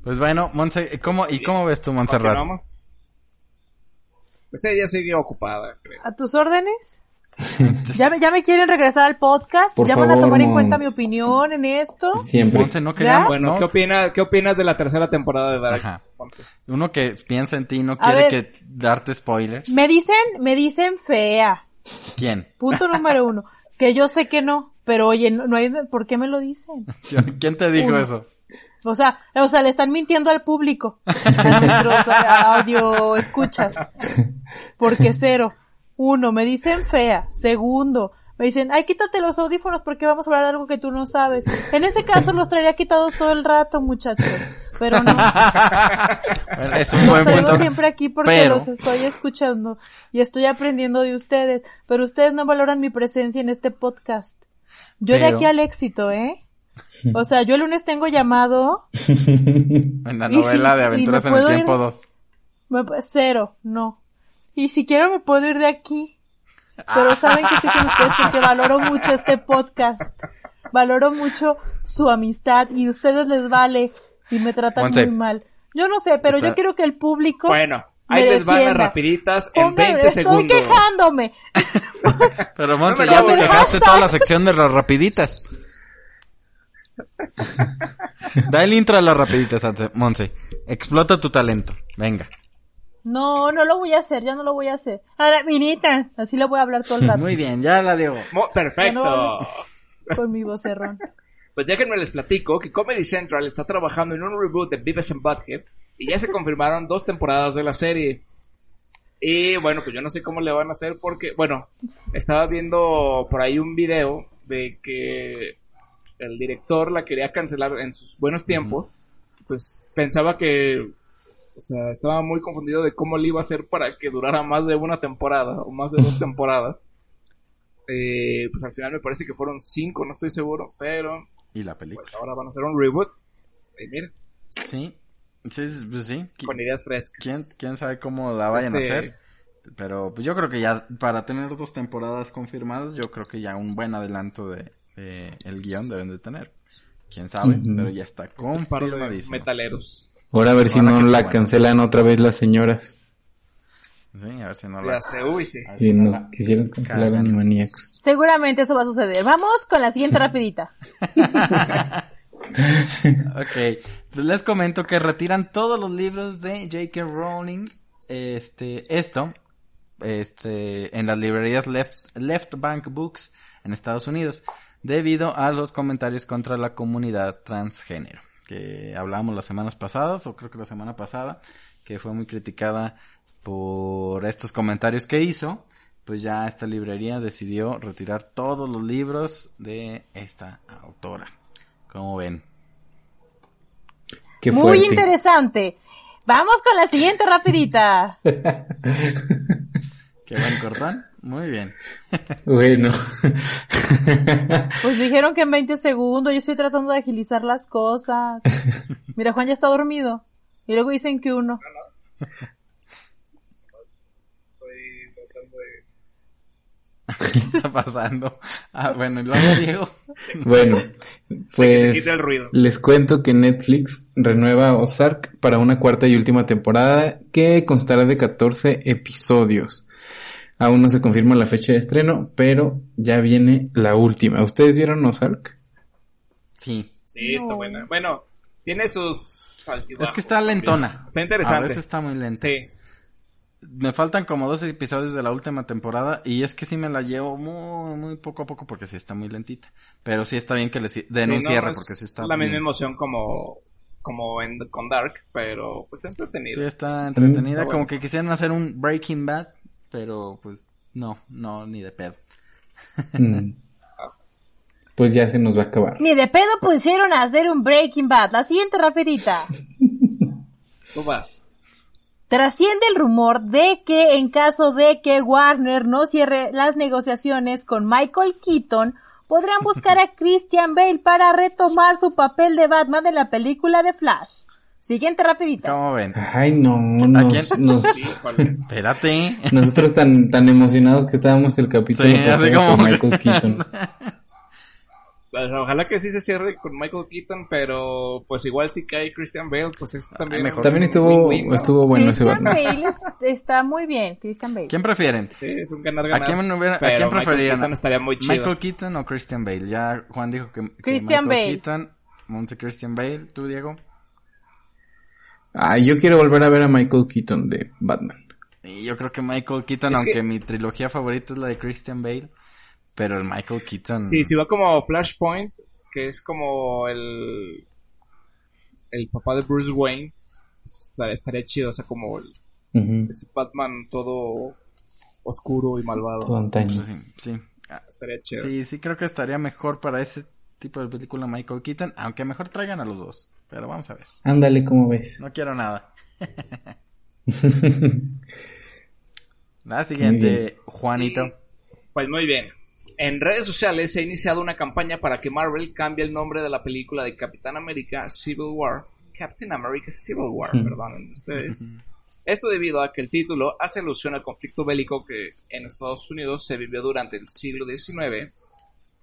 Pues bueno, Monse, ¿cómo, ¿y cómo ves tú, Montserrat? Pues ella sigue ocupada, creo. ¿A tus órdenes? ¿Ya me, ya me quieren regresar al podcast? Por ¿Ya van a tomar en cuenta mi opinión en esto? Siempre. Monse no quería. Bueno, no, ¿qué, opinas, ¿qué opinas de la tercera temporada de Dark? Ajá. Ponce? uno que piensa en ti no A quiere ver. que darte spoilers. Me dicen, me dicen fea. ¿Quién? Punto número uno. Que yo sé que no, pero oye, no, no hay, ¿por qué me lo dicen? ¿Quién te dijo Uno. eso? O sea, o sea, le están mintiendo al público, a nuestros audio escuchas. Porque cero. Uno, me dicen fea. Segundo, me dicen, ay, quítate los audífonos porque vamos a hablar de algo que tú no sabes. En este caso los traería quitados todo el rato, muchachos. Pero no, Bueno, es un los buen traigo siempre aquí porque pero- los estoy escuchando y estoy aprendiendo de ustedes. Pero ustedes no valoran mi presencia en este podcast. Yo de aquí al éxito, ¿eh? O sea, yo el lunes tengo llamado En la novela si- de Aventuras en el Tiempo 2. Me- Cero, no. Y si quiero me puedo ir de aquí. Pero saben que estoy con ustedes porque valoro mucho este podcast. Valoro mucho su amistad y a ustedes les vale y me tratan muy mal. Yo no sé, pero Está- yo quiero que el público Bueno, ahí me les van las rapiditas en Pongan- 20 estoy segundos. quejándome. Pero Monte, No ya te quejaste toda la sección de las rapiditas. da el intro a las rapiditas, Monse. Explota tu talento. Venga. No, no lo voy a hacer, ya no lo voy a hacer. Ahora, minita. Así le voy a hablar todo el rato Muy bien, ya la digo. Mo- Perfecto. No- con mi vocerrón. Pues déjenme les platico que Comedy Central está trabajando en un reboot de Beavis and Butthead y ya se confirmaron dos temporadas de la serie. Y bueno, pues yo no sé cómo le van a hacer porque, bueno, estaba viendo por ahí un video de que el director la quería cancelar en sus buenos tiempos. Pues pensaba que, o sea, estaba muy confundido de cómo le iba a hacer para que durara más de una temporada o más de dos temporadas. Eh, pues al final me parece que fueron cinco, no estoy seguro, pero Y la película. pues ahora van a hacer un reboot. Y miren, Sí. Sí, sí, pues sí. Con ideas frescas. ¿Quién, quién sabe cómo la vayan Este- a hacer? Pero pues, yo creo que ya, para tener dos temporadas confirmadas, yo creo que ya un buen adelanto de, de el guion deben de tener. Quién sabe, pero ya está par de confirmadísimo. metaleros. Ahora a ver si no la bueno. cancelan otra vez las señoras. Sí, a ver si no la... sé, uy, sí. a ver Si no nos la- quisieron cancelar cagan. Animaniacs. Seguramente eso va a suceder. Vamos con la siguiente rapidita. Ok, pues les comento que retiran todos los libros de J.K. Rowling. Este, esto, este, en las librerías Left, Left Bank Books en Estados Unidos, debido a los comentarios contra la comunidad transgénero, que hablábamos las semanas pasadas, o creo que la semana pasada, que fue muy criticada por estos comentarios que hizo. Pues ya esta librería decidió retirar todos los libros de esta autora. ¿Cómo ven? Qué Muy interesante. Vamos con la siguiente rapidita. Qué buen cortón. Muy bien. Bueno. Pues dijeron que en 20 segundos yo estoy tratando de agilizar las cosas. Mira, Juan ya está dormido. Y luego dicen que uno. ¿Qué está pasando? Ah, bueno, y luego Diego. Bueno, que se pues quite el ruido. les cuento que Netflix renueva Ozark para una cuarta y última temporada que constará de 14 episodios. Aún no se confirma la fecha de estreno, pero ya viene la última. ¿Ustedes vieron Ozark? Sí. Sí, está No. buena. Bueno, tiene sus altibajos. Es que está lentona. Está A interesante. veces está muy lenta. Sí. Me faltan como dos episodios de la última temporada y es que sí me la llevo muy, muy poco a poco porque sí está muy lentita. Pero sí está bien que le den Sí, un no, cierre es porque sí está la misma emoción como como en, con Dark, pero pues está entretenido. Sí está entretenida. está Como bueno. que quisieran hacer un Breaking Bad, pero pues no, no, ni de pedo. Mm. Pues ya se nos va a acabar. Ni de pedo pusieron a hacer un Breaking Bad. La siguiente rapidita. Tú vas. Trasciende el rumor de que en caso de que Warner no cierre las negociaciones con Michael Keaton, podrán buscar a Christian Bale para retomar su papel de Batman en la película de Flash. Siguiente rapidita. ¿Cómo ven? Ay, no, quién? nos, nos-. Espérate. nosotros tan, tan emocionados que estábamos el capítulo Sí, pasado como con que- Michael Keaton. Pues, ojalá que sí se cierre con Michael Keaton, pero pues igual si cae Christian Bale, pues es también... mejor. También estuvo, win-win, ¿no? estuvo bueno ese Christian Batman. Bale es- está muy bien, Christian Bale. ¿Quién prefieren? Sí, es un ganar-ganar. ¿A quién, hubiera- a quién Michael preferirían? Keaton estaría muy chido. ¿Michael Keaton o Christian Bale? Ya Juan dijo que, que Christian Michael Bale. Keaton, Monse Christian Bale, ¿tú Diego? Ah, yo quiero volver a ver a Michael Keaton de Batman. Y yo creo que Michael Keaton, Es aunque que- mi trilogía favorita es la de Christian Bale, pero el Michael Keaton... Sí, si va como Flashpoint, que es como el... El papá de Bruce Wayne, pues, estaría, chido, o sea, como el- ese Batman todo oscuro y malvado. Todo antaño. Sí, sí. Ah, Estaría chido. Sí, sí creo que estaría mejor para ese tipo de película Michael Keaton, aunque mejor traigan a los dos. Pero vamos a ver. Ándale, ¿cómo ves? No quiero nada. La siguiente, Juanito. Pues muy bien. En redes sociales se ha iniciado una campaña para que Marvel cambie el nombre de la película de Capitán América Civil War. Captain America Civil War, perdonen ustedes. Esto debido a que el título hace alusión al conflicto bélico que en Estados Unidos se vivió durante el siglo XIX,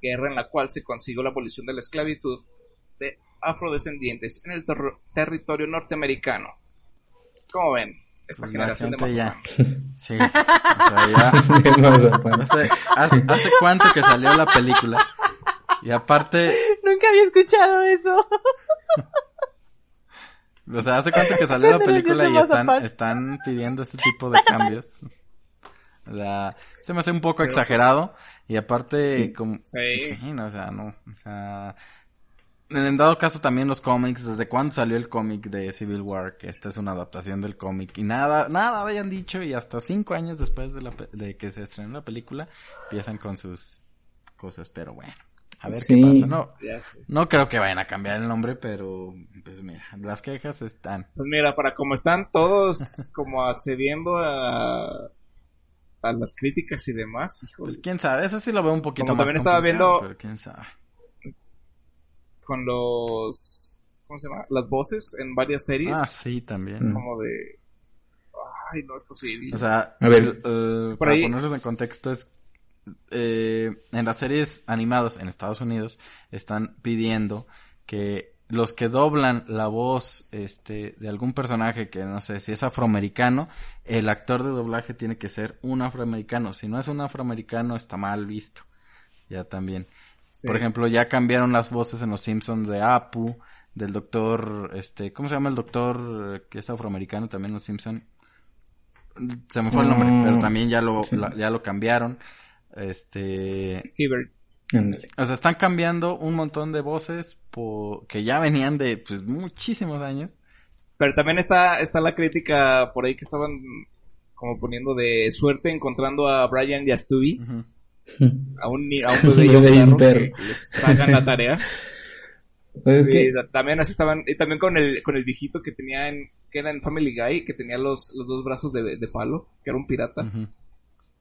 guerra en la cual se consiguió la abolición de la esclavitud de afrodescendientes en el terro- territorio norteamericano. ¿Cómo ven? Esta Pues la generación de. Mazapán. Sí. O sea, ya. De Mazapán. Hace, hace, cuánto que salió la película. Y aparte, Nunca había escuchado eso. o sea, hace cuánto que salió la película y están, pidiendo este tipo de cambios. O sea, se me hace un poco exagerado. Y aparte, como, Sí. sí, no, o sea, no, o sea, en dado caso también los cómics, desde cuándo salió el cómic de Civil War, que esta es una adaptación del cómic, y nada, nada habían dicho, y hasta cinco años después de la, pe- de que se estrenó la película, empiezan con sus cosas, pero bueno, a ver Sí. qué pasa, no, no creo que vayan a cambiar el nombre, pero, pues mira, las quejas están. Pues mira, para como están todos como accediendo a, a las críticas y demás, híjole, Pues quién sabe, eso sí lo veo un poquito Como más también estaba viendo- pero quién sabe. Con los, ¿cómo se llama? Las voces en varias series, Ah, sí, también. como de, ay, no es posible. O sea, A ver. el- eh, Por para ahí- ponerlos en contexto es eh, en las series animadas en Estados Unidos están pidiendo que los que doblan la voz este de algún personaje que no sé si es afroamericano, el actor de doblaje tiene que ser un afroamericano, si no es un afroamericano está mal visto. Ya también. Sí. Por ejemplo, ya cambiaron las voces en los Simpsons de Apu, del doctor, este, ¿cómo se llama el doctor eh, que es afroamericano también en los Simpsons? Se me fue el nombre, Mm, pero también ya lo, sí. la- ya lo cambiaron. Este, Hibbert. O sea, están cambiando un montón de voces po- que ya venían de, pues, muchísimos años. Pero también está, está la crítica por ahí que estaban como poniendo de suerte encontrando a Brian y a. a un, ni- a un bebé y Un perro, que les hagan la tarea. Pues Sí, que, también así estaban, y también con el, con el viejito que tenía en, que era en Family Guy, que tenía los, los dos brazos de, de palo, que era un pirata.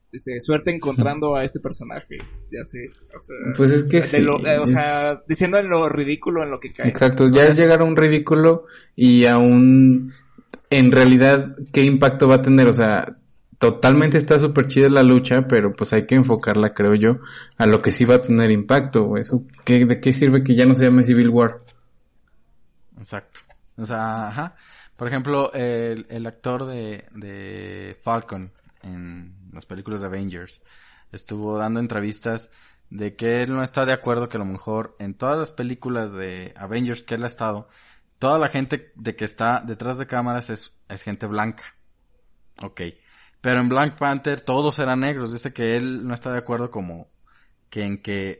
Dice, suerte encontrando a este personaje, ya sé, o sea, pues es que de sí, lo- eh, o es- sea, diciendo en lo ridículo en lo que cae. Exacto, ya es llegar a un ridículo y a un... En realidad, ¿qué impacto va a tener? O sea, totalmente está súper chida la lucha, pero pues hay que enfocarla, creo yo, a lo que sí va a tener impacto. Eso, ¿qué, ¿De qué sirve que ya no se llame Civil War? Exacto. O sea, ajá. Por ejemplo, el, el actor de, Falcon en las películas de Avengers estuvo dando entrevistas de que él no está de acuerdo que a lo mejor en todas las películas de Avengers que él ha estado, toda la gente de que está detrás de cámaras es, es gente blanca. Ok. Pero en Black Panther todos eran negros. Dice que él no está de acuerdo como que en que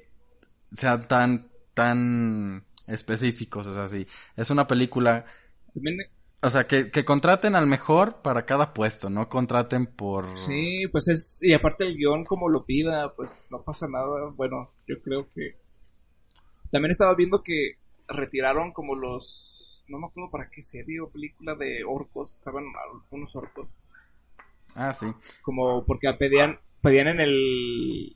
sean tan, tan específicos. O sea, es una película, o sea, que, que contraten al mejor para cada puesto, no contraten por... sí, pues es, y aparte el guion como lo pida, pues no pasa nada. Bueno, yo creo que también estaba viendo que retiraron como los, no me acuerdo para qué serie o película de orcos, estaban algunos orcos. Ah, sí. como porque pedían pedían en el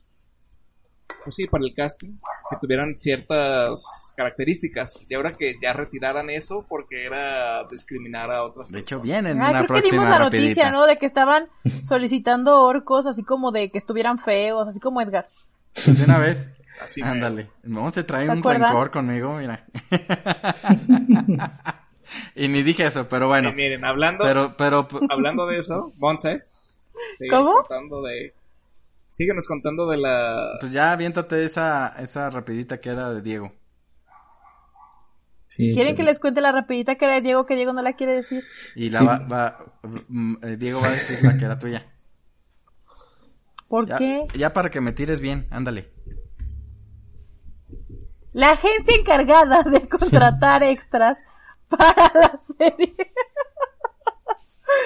pues sí para el casting que tuvieran ciertas características y ahora que ya retiraran eso porque era discriminar a otras De hecho, personas. vienen Ah, una creo que próxima dimos la rapidita. noticia, ¿no? De que estaban solicitando orcos, así como de que estuvieran feos, así como Edgar. Pues de una vez. Así mero. Ándale. Vamos a traer ¿Se un acuerdan? rencor conmigo, mira. y ni dije eso, pero bueno. Y miren, hablando, Pero, pero, hablando de eso, Monse. síguenos ¿Cómo? Contando de, síguenos contando de la... pues ya aviéntate esa, esa rapidita que era de Diego. Sí, ¿Quieren échale. que les cuente la rapidita que era de Diego que Diego no la quiere decir? Y la Sí. va, va- mm, eh, Diego va a decir la que era tuya. ¿Por Ya, qué? ya para que me tires bien, ándale. La agencia encargada de contratar extras para la serie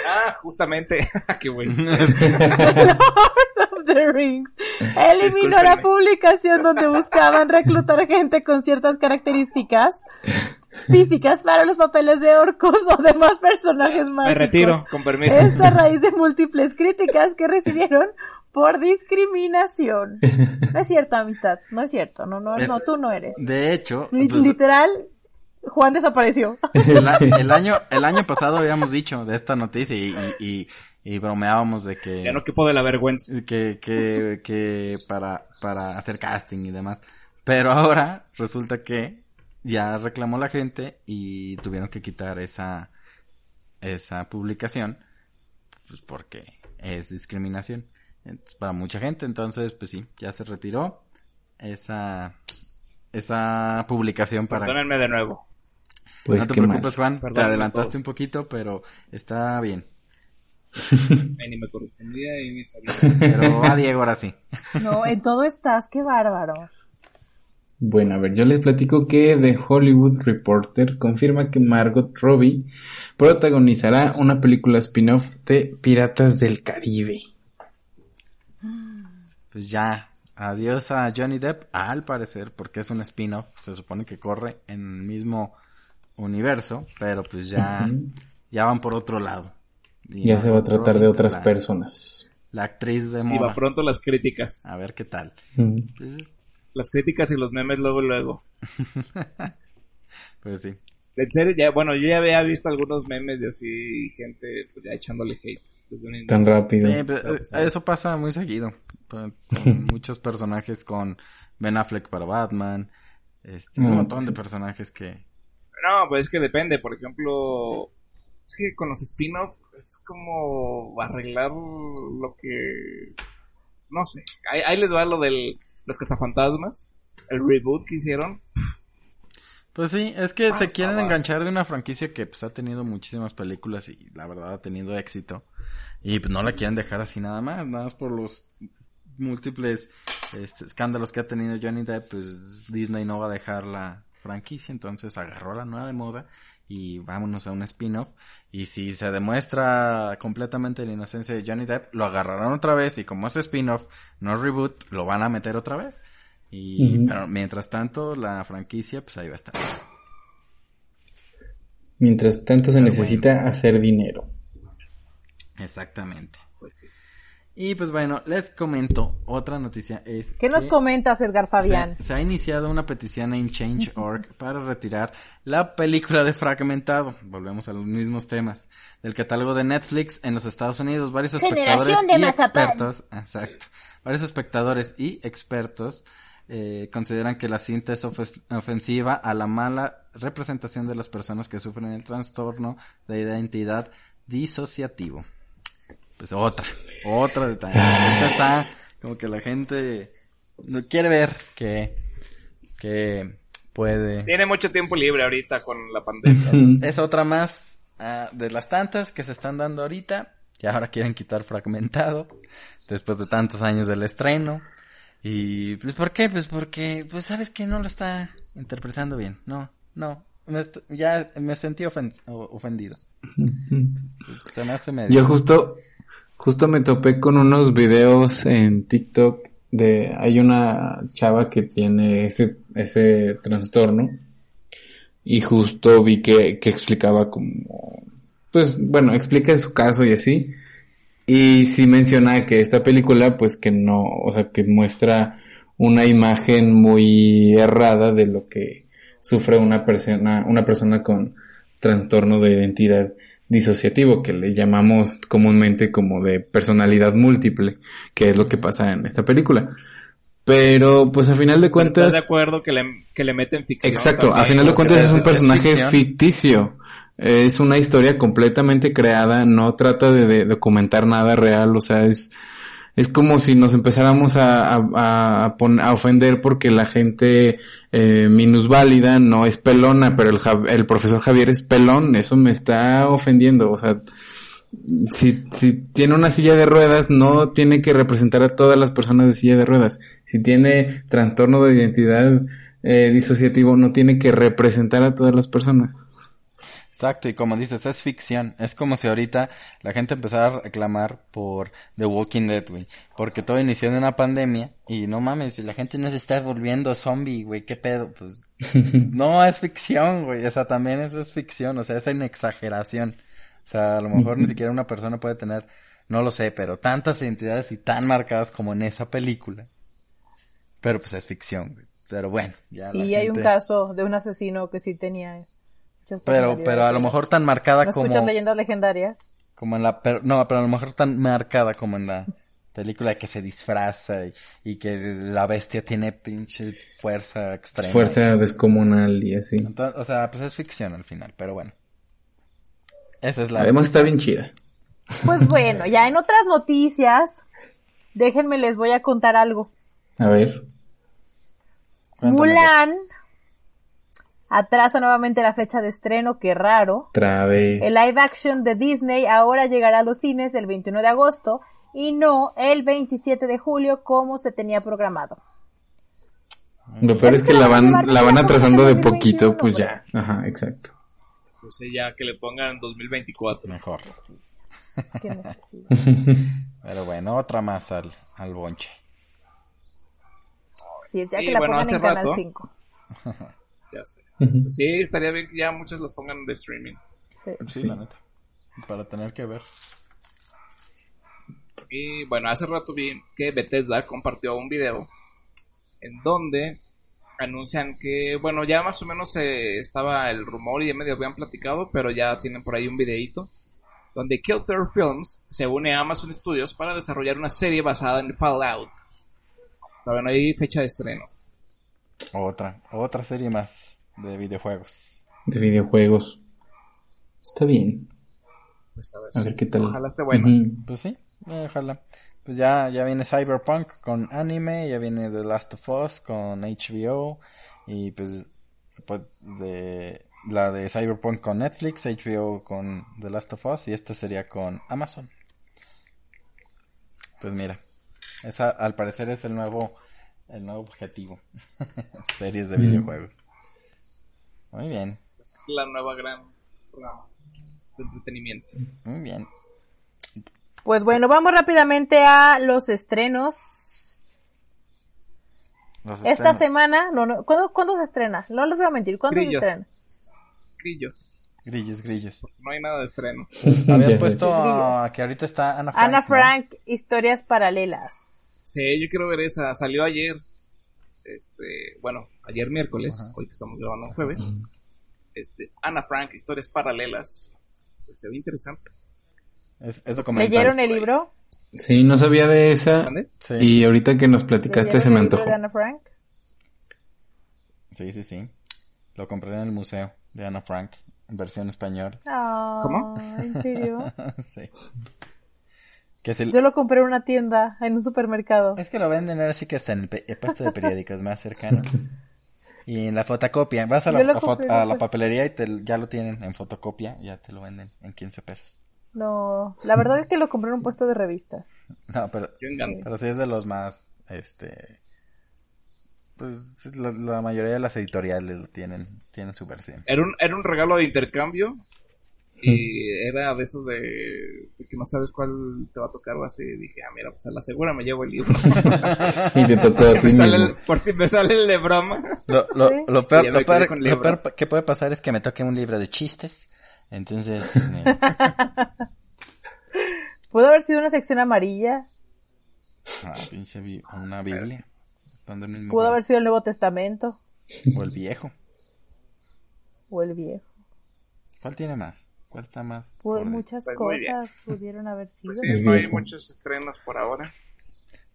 Ah, justamente. Qué bueno. of the Rings eliminó la publicación donde buscaban reclutar gente con ciertas características físicas para los papeles de orcos o demás personajes mágicos. Me retiro, con permiso. Esto a raíz de múltiples críticas que recibieron por discriminación. No es cierto, amistad. No es cierto. No, no, no, tú no eres. De hecho, pues, Literal, Juan desapareció. el, año, el año pasado habíamos dicho de esta noticia y, y, y, y bromeábamos de que... Ya no quepo de la vergüenza. que, que, que para, para hacer casting y demás. Pero ahora resulta que ya reclamó la gente y tuvieron que quitar esa, esa publicación, pues porque es discriminación. Entonces, para mucha gente, entonces, pues sí, ya se retiró esa, esa publicación para... Perdónenme de nuevo. Pues no te mal. preocupes, Juan, te adelantaste todo. un poquito, pero está bien. Ay, ni me correspondía y ni sabía. Pero va Diego ahora sí. No, en todo estás, qué bárbaro. Bueno, a ver, yo les platico que The Hollywood Reporter confirma que Margot Robbie protagonizará una película spin-off de Piratas del Caribe. Pues ya, adiós a Johnny Depp, al parecer, porque es un spin-off, se supone que corre en el mismo universo, pero pues ya, ya van por otro lado. Y Ya se va a tratar de otras la- personas. La actriz de Y va moda. pronto las críticas. A ver qué tal. Pues, Las críticas y los memes luego, luego. pues sí. En serio, ya, bueno, yo ya había visto algunos memes de así, gente pues, ya echándole hate. Desde un Tan rápido. Sí, pues, eh, eso pasa muy seguido. Con muchos personajes con Ben Affleck para Batman. Este, un Mm, montón de personajes que... No, pues es que depende. Por ejemplo, es que con los spin-offs es como arreglar lo que. No sé. Ahí, ahí les va lo del. Los cazafantasmas. El reboot que hicieron. Pues sí, es que se quieren ah, va. enganchar de una franquicia que pues ha tenido muchísimas películas y la verdad ha tenido éxito. Y pues no la quieren dejar así nada más, nada más por los múltiples este, escándalos que ha tenido Johnny Depp, pues Disney no va a dejar la franquicia, entonces agarró la nueva de moda y vámonos a un spin-off. Y si se demuestra completamente la inocencia de Johnny Depp, lo agarrarán otra vez y como es spin-off, no es reboot, lo van a meter otra vez. Y pero mientras tanto la franquicia pues ahí va a estar. Mientras tanto se necesita hacer dinero. Exactamente. Pues sí. Y pues bueno, les comento, otra noticia es ¿Qué nos comentas, Edgar Fabián? Se, se ha iniciado una petición en Change.org para retirar la película de Fragmentado, volvemos a los mismos temas, del catálogo de Netflix en los Estados Unidos. Varios espectadores Generación de y mazapán. expertos, exacto, varios espectadores y expertos eh, consideran que la cinta es ofensiva a la mala representación de las personas que sufren el trastorno de identidad disociativo. Pues otra, otra detalle. Esta está como que la gente no quiere ver que, que puede. Tiene mucho tiempo libre ahorita con la pandemia. Es otra más ah, de las tantas que se están dando ahorita. Y ahora quieren quitar fragmentado. Después de tantos años del estreno. Y pues ¿por qué? Pues porque, pues sabes que no lo está interpretando bien. No, no. Me ya me sentí ofendido. Se- Se me hace medio. Yo justo, justo me topé con unos videos en TikTok de, hay una chava que tiene ese, ese trastorno y justo vi que, que explicaba como, pues bueno, explica su caso y así. Y sí menciona que esta película, pues que no, o sea, que muestra una imagen muy errada de lo que sufre una persona, una persona con trastorno de identidad disociativo, que le llamamos comúnmente como de personalidad múltiple, que es lo que pasa en esta película. Pero, pues a final de ¿Estás cuentas... de acuerdo que le, que le meten ficción? Exacto, a también? final de cuentas es un personaje ficción. ficticio. Es una historia completamente creada, no trata de, de documentar nada real, o sea, es, es como si nos empezáramos a, a, a pon- a ofender porque la gente eh, minusválida no es pelona, pero el, el profesor Javier es pelón, eso me está ofendiendo, o sea, si, si tiene una silla de ruedas, no tiene que representar a todas las personas de silla de ruedas. Si tiene trastorno de identidad eh, disociativo, no tiene que representar a todas las personas. Exacto, y como dices, es ficción. Es como si ahorita la gente empezara a reclamar por The Walking Dead, güey. Porque todo inició en una pandemia y no mames, la gente no se está volviendo zombie, güey. ¿Qué pedo? Pues no es ficción, güey. O sea, también eso es ficción, o sea, es en exageración. O sea, a lo mejor ni siquiera una persona puede tener, no lo sé, pero tantas identidades y tan marcadas como en esa película. Pero pues es ficción, güey. Pero bueno, ya la Y hay un gente- caso de un asesino que sí tenía muchas Pero, pero a lo mejor tan marcada ¿No como... escuchas leyendas legendarias? Como en la, pero, no, pero a lo mejor tan marcada como en la película que se disfraza y, y que la bestia tiene pinche fuerza extrema. Fuerza descomunal y así. Entonces, o sea, pues es ficción al final, pero bueno. Esa es la... Además está bien chida. Pues bueno, ya en otras noticias, déjenme les voy a contar algo. A ver. Cuéntame, Mulan atrasa nuevamente la fecha de estreno, qué raro. Otra vez. El live action de Disney ahora llegará a los cines el 21 de agosto y no el 27 de julio como se tenía programado. Lo peor es Es que que la van, la van atrasando de poquito, 2021, pues ya. Ajá, exacto. Pues ya que le pongan 2024. Mejor. Qué necesidad. Pero bueno, otra más al, al bonche. Sí, ya Y que la bueno, pongan en Canal rato- 5. Ya sé. Sí, estaría bien que ya muchos los pongan de streaming. Sí. Sí, la neta. Para tener que ver. Y bueno, hace rato vi que Bethesda compartió un video en donde anuncian que, bueno, ya más o menos eh, estaba el rumor y ya medio habían platicado, pero ya tienen por ahí un videíto donde Killter Films se une a Amazon Studios para desarrollar una serie basada en Fallout. Todavía no hay fecha de estreno. Otra, otra serie más de videojuegos. De videojuegos. Está bien. Pues a ver. A ver qué tal. Ojalá esté buena. Ujú. Pues sí, eh, ojalá. Pues ya, ya viene Cyberpunk con anime, ya viene The Last of Us con HBO y pues, pues de la de Cyberpunk con Netflix, HBO con The Last of Us y esta sería con Amazon. Pues mira, esa al parecer es el nuevo el nuevo objetivo. Series de videojuegos. Muy bien, Pues es la nueva gran rama de entretenimiento. muy bien. Pues bueno, vamos rápidamente a los estrenos. Los Esta estrenos. semana, no, no, ¿cuándo, ¿cuándo se estrena? No les voy a mentir, ¿cuándo Grillos. se estrena? Grillos. Grillos, grillos. No hay nada de estreno. Habías puesto que ahorita está Ana Frank. Ana ¿no? Frank, historias paralelas. Sí, yo quiero ver esa. Salió ayer. Este, bueno, ayer miércoles, hoy que estamos grabando jueves. Este, Ana Frank, historias paralelas. Pues se ve interesante. Es, es documental. ¿Leyeron el libro? Sí, no sabía de esa. Sí. Y ahorita que nos platicaste ¿Leyeron se me antojó. de Ana Frank? Sí, sí, sí. Lo compré en el museo de Ana Frank, en versión español. Ah, ¿Cómo? ¿En serio? sí. Que es, el- Yo lo compré en una tienda, en un supermercado. es que lo venden ahora sí que está en el, pe- el puesto de periódicos más cercano. Y en la fotocopia, vas a la, a fo- a papelería y te, ya lo tienen en fotocopia, ya te lo venden en 15 pesos. No, la verdad es que lo compré en un puesto de revistas. No, pero, pero sí es de los más, este, pues la, la mayoría de las editoriales lo tienen, tienen su versión. Era un, era un regalo de intercambio. Y era de esos de, de que no sabes cuál te va a tocar o así. Dije, ah, mira, pues a la segura me llevo el libro. Y te tocó por, a si ti me sale mismo. el, por si me sale el de broma. Lo, lo, lo peor, lo peor- lo peor que puede pasar es que me toque un libro de chistes. Entonces, me- Pudo haber sido una sección amarilla, ah, pinche bi- una Biblia. Mismo pudo lugar. haber sido el Nuevo Testamento O el viejo. o el Viejo. ¿Cuál tiene más? ¿Cuál está más? Pudo- orden? muchas Pues cosas pudieron haber sido. Pues sí, no hay muchos estrenos por ahora.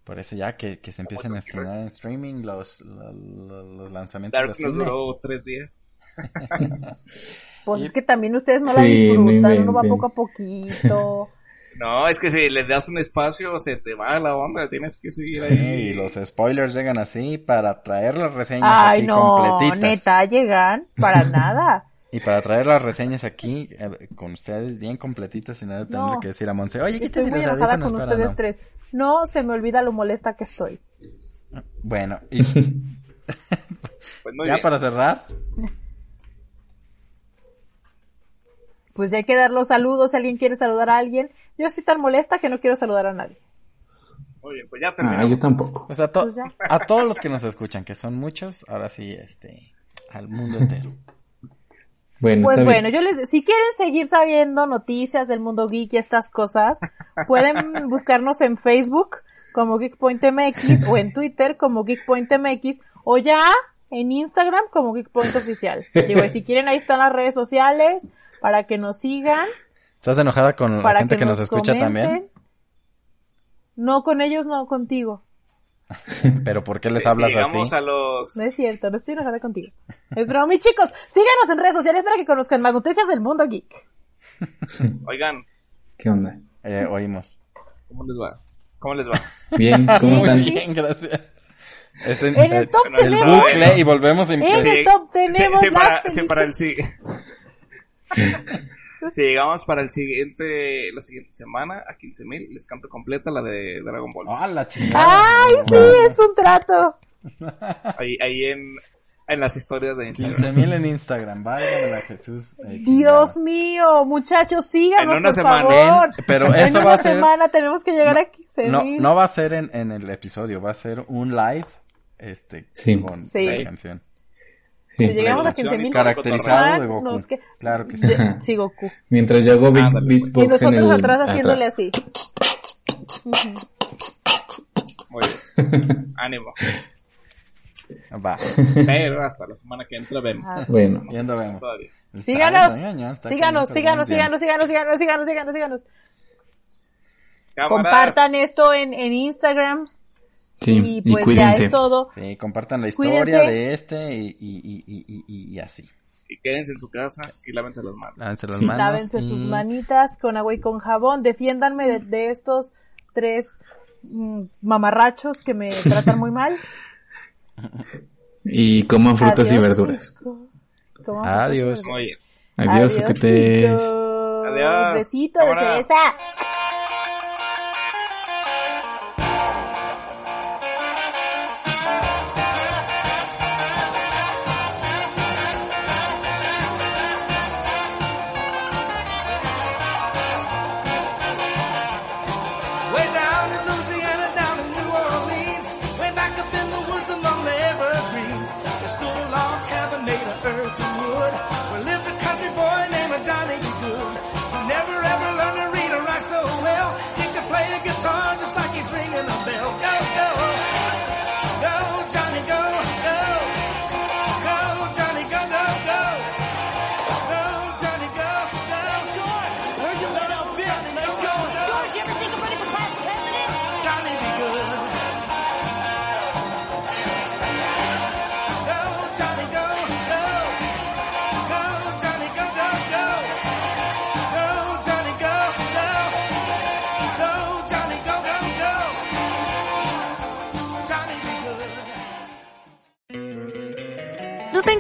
Por eso ya que, que se empiecen a estrenar en streaming los, los, los lanzamientos Dark de nos cine. duró tres días. Pues es que también ustedes no la Sí, no disfrutan, uno va poco a poquito. No, es que si le das un espacio se te va la onda, tienes que seguir Sí, ahí. y los spoilers llegan así para traer las reseñas Ay, aquí no, completitas. neta, llegan para nada. Y para traer las reseñas aquí eh, con ustedes bien completitas y nada tener No. que decir a Monse, oye, Estoy quítate muy los enojada con para ustedes no. tres. No se me olvida lo molesta que estoy. Bueno, y Pues muy ya bien. para cerrar, Pues ya hay que dar los saludos si alguien quiere saludar a alguien. Yo estoy tan molesta que no quiero saludar a nadie. Muy bien, pues ya Ah, terminamos. yo tampoco. pues a, to- Pues ya. a todos los que nos escuchan, que son muchos, ahora sí, este, al mundo entero. Bueno, Pues bueno, bien. yo les, si quieren seguir sabiendo noticias del mundo geek y estas cosas, pueden buscarnos en Facebook como GeekPointMX o en Twitter como GeekPointMX o ya en Instagram como GeekPoint Oficial. Digo, y si quieren ahí están las redes sociales para que nos sigan, ¿Estás enojada con la gente que, que nos, escucha comenten. también? No, con ellos no, contigo. Pero ¿por qué les Sí, hablas así? a los... No es cierto, no estoy enojada contigo. Es broma, mis chicos, síganos en redes sociales para que conozcan más noticias del mundo geek. Oigan, ¿Qué onda? Eh, oímos. ¿cómo les va? ¿Cómo les va? Bien, ¿cómo están? Muy bien, gracias. Es en, En el eh, top el tenemos- bucle y volvemos en... En el top tenemos sí, las para, para el sí. Si llegamos para el siguiente, la siguiente semana a 15.000, les canto completa la de Dragon Ball. ¡Ah, la chingada! ¡Ay, sí! Es un trato. Ahí, ahí en, en las historias de Instagram. 15 mil en Instagram, válgame la Jesús. eh, Dios mío, muchachos, síganos, En una por semana, favor. En- pero En eso una va a ser- semana tenemos que llegar a 15 No, mil. no va a ser en, en el episodio, va a ser un live, este, Sí. con Sí. esa canción. Si Sí. llegamos a Producción 15 mil. y Caracterizado de Goku. Nos que- Claro que sí. de- sí, Goku. Mientras yo hago Ándale, pues. beatbox Y nosotros en el... atrás haciéndole atrás. así. Muy bien. Ánimo. Va. Pero hasta la semana que entra vemos. Bueno, Ya nos vemos. Todavía. Síganos, síganos, síganos, síganos, síganos, síganos, síganos, síganos, síganos. Compartan esto en, en Instagram sí, y y, pues ya cuídense. es todo. Sí, compartan la historia Cuídense. de este y, y, y, y, y, y así. Y quédense en su casa y lávense las manos. Lávense las Sí. manos. Lávense y- sus manitas con agua y con jabón. Defiéndanme de, de estos tres mm, mamarrachos que me tratan muy mal. Y coman frutas y Adiós, verduras. Coman frutas y Adiós. Adiós, Adiós, chicos. Adiós. Besito de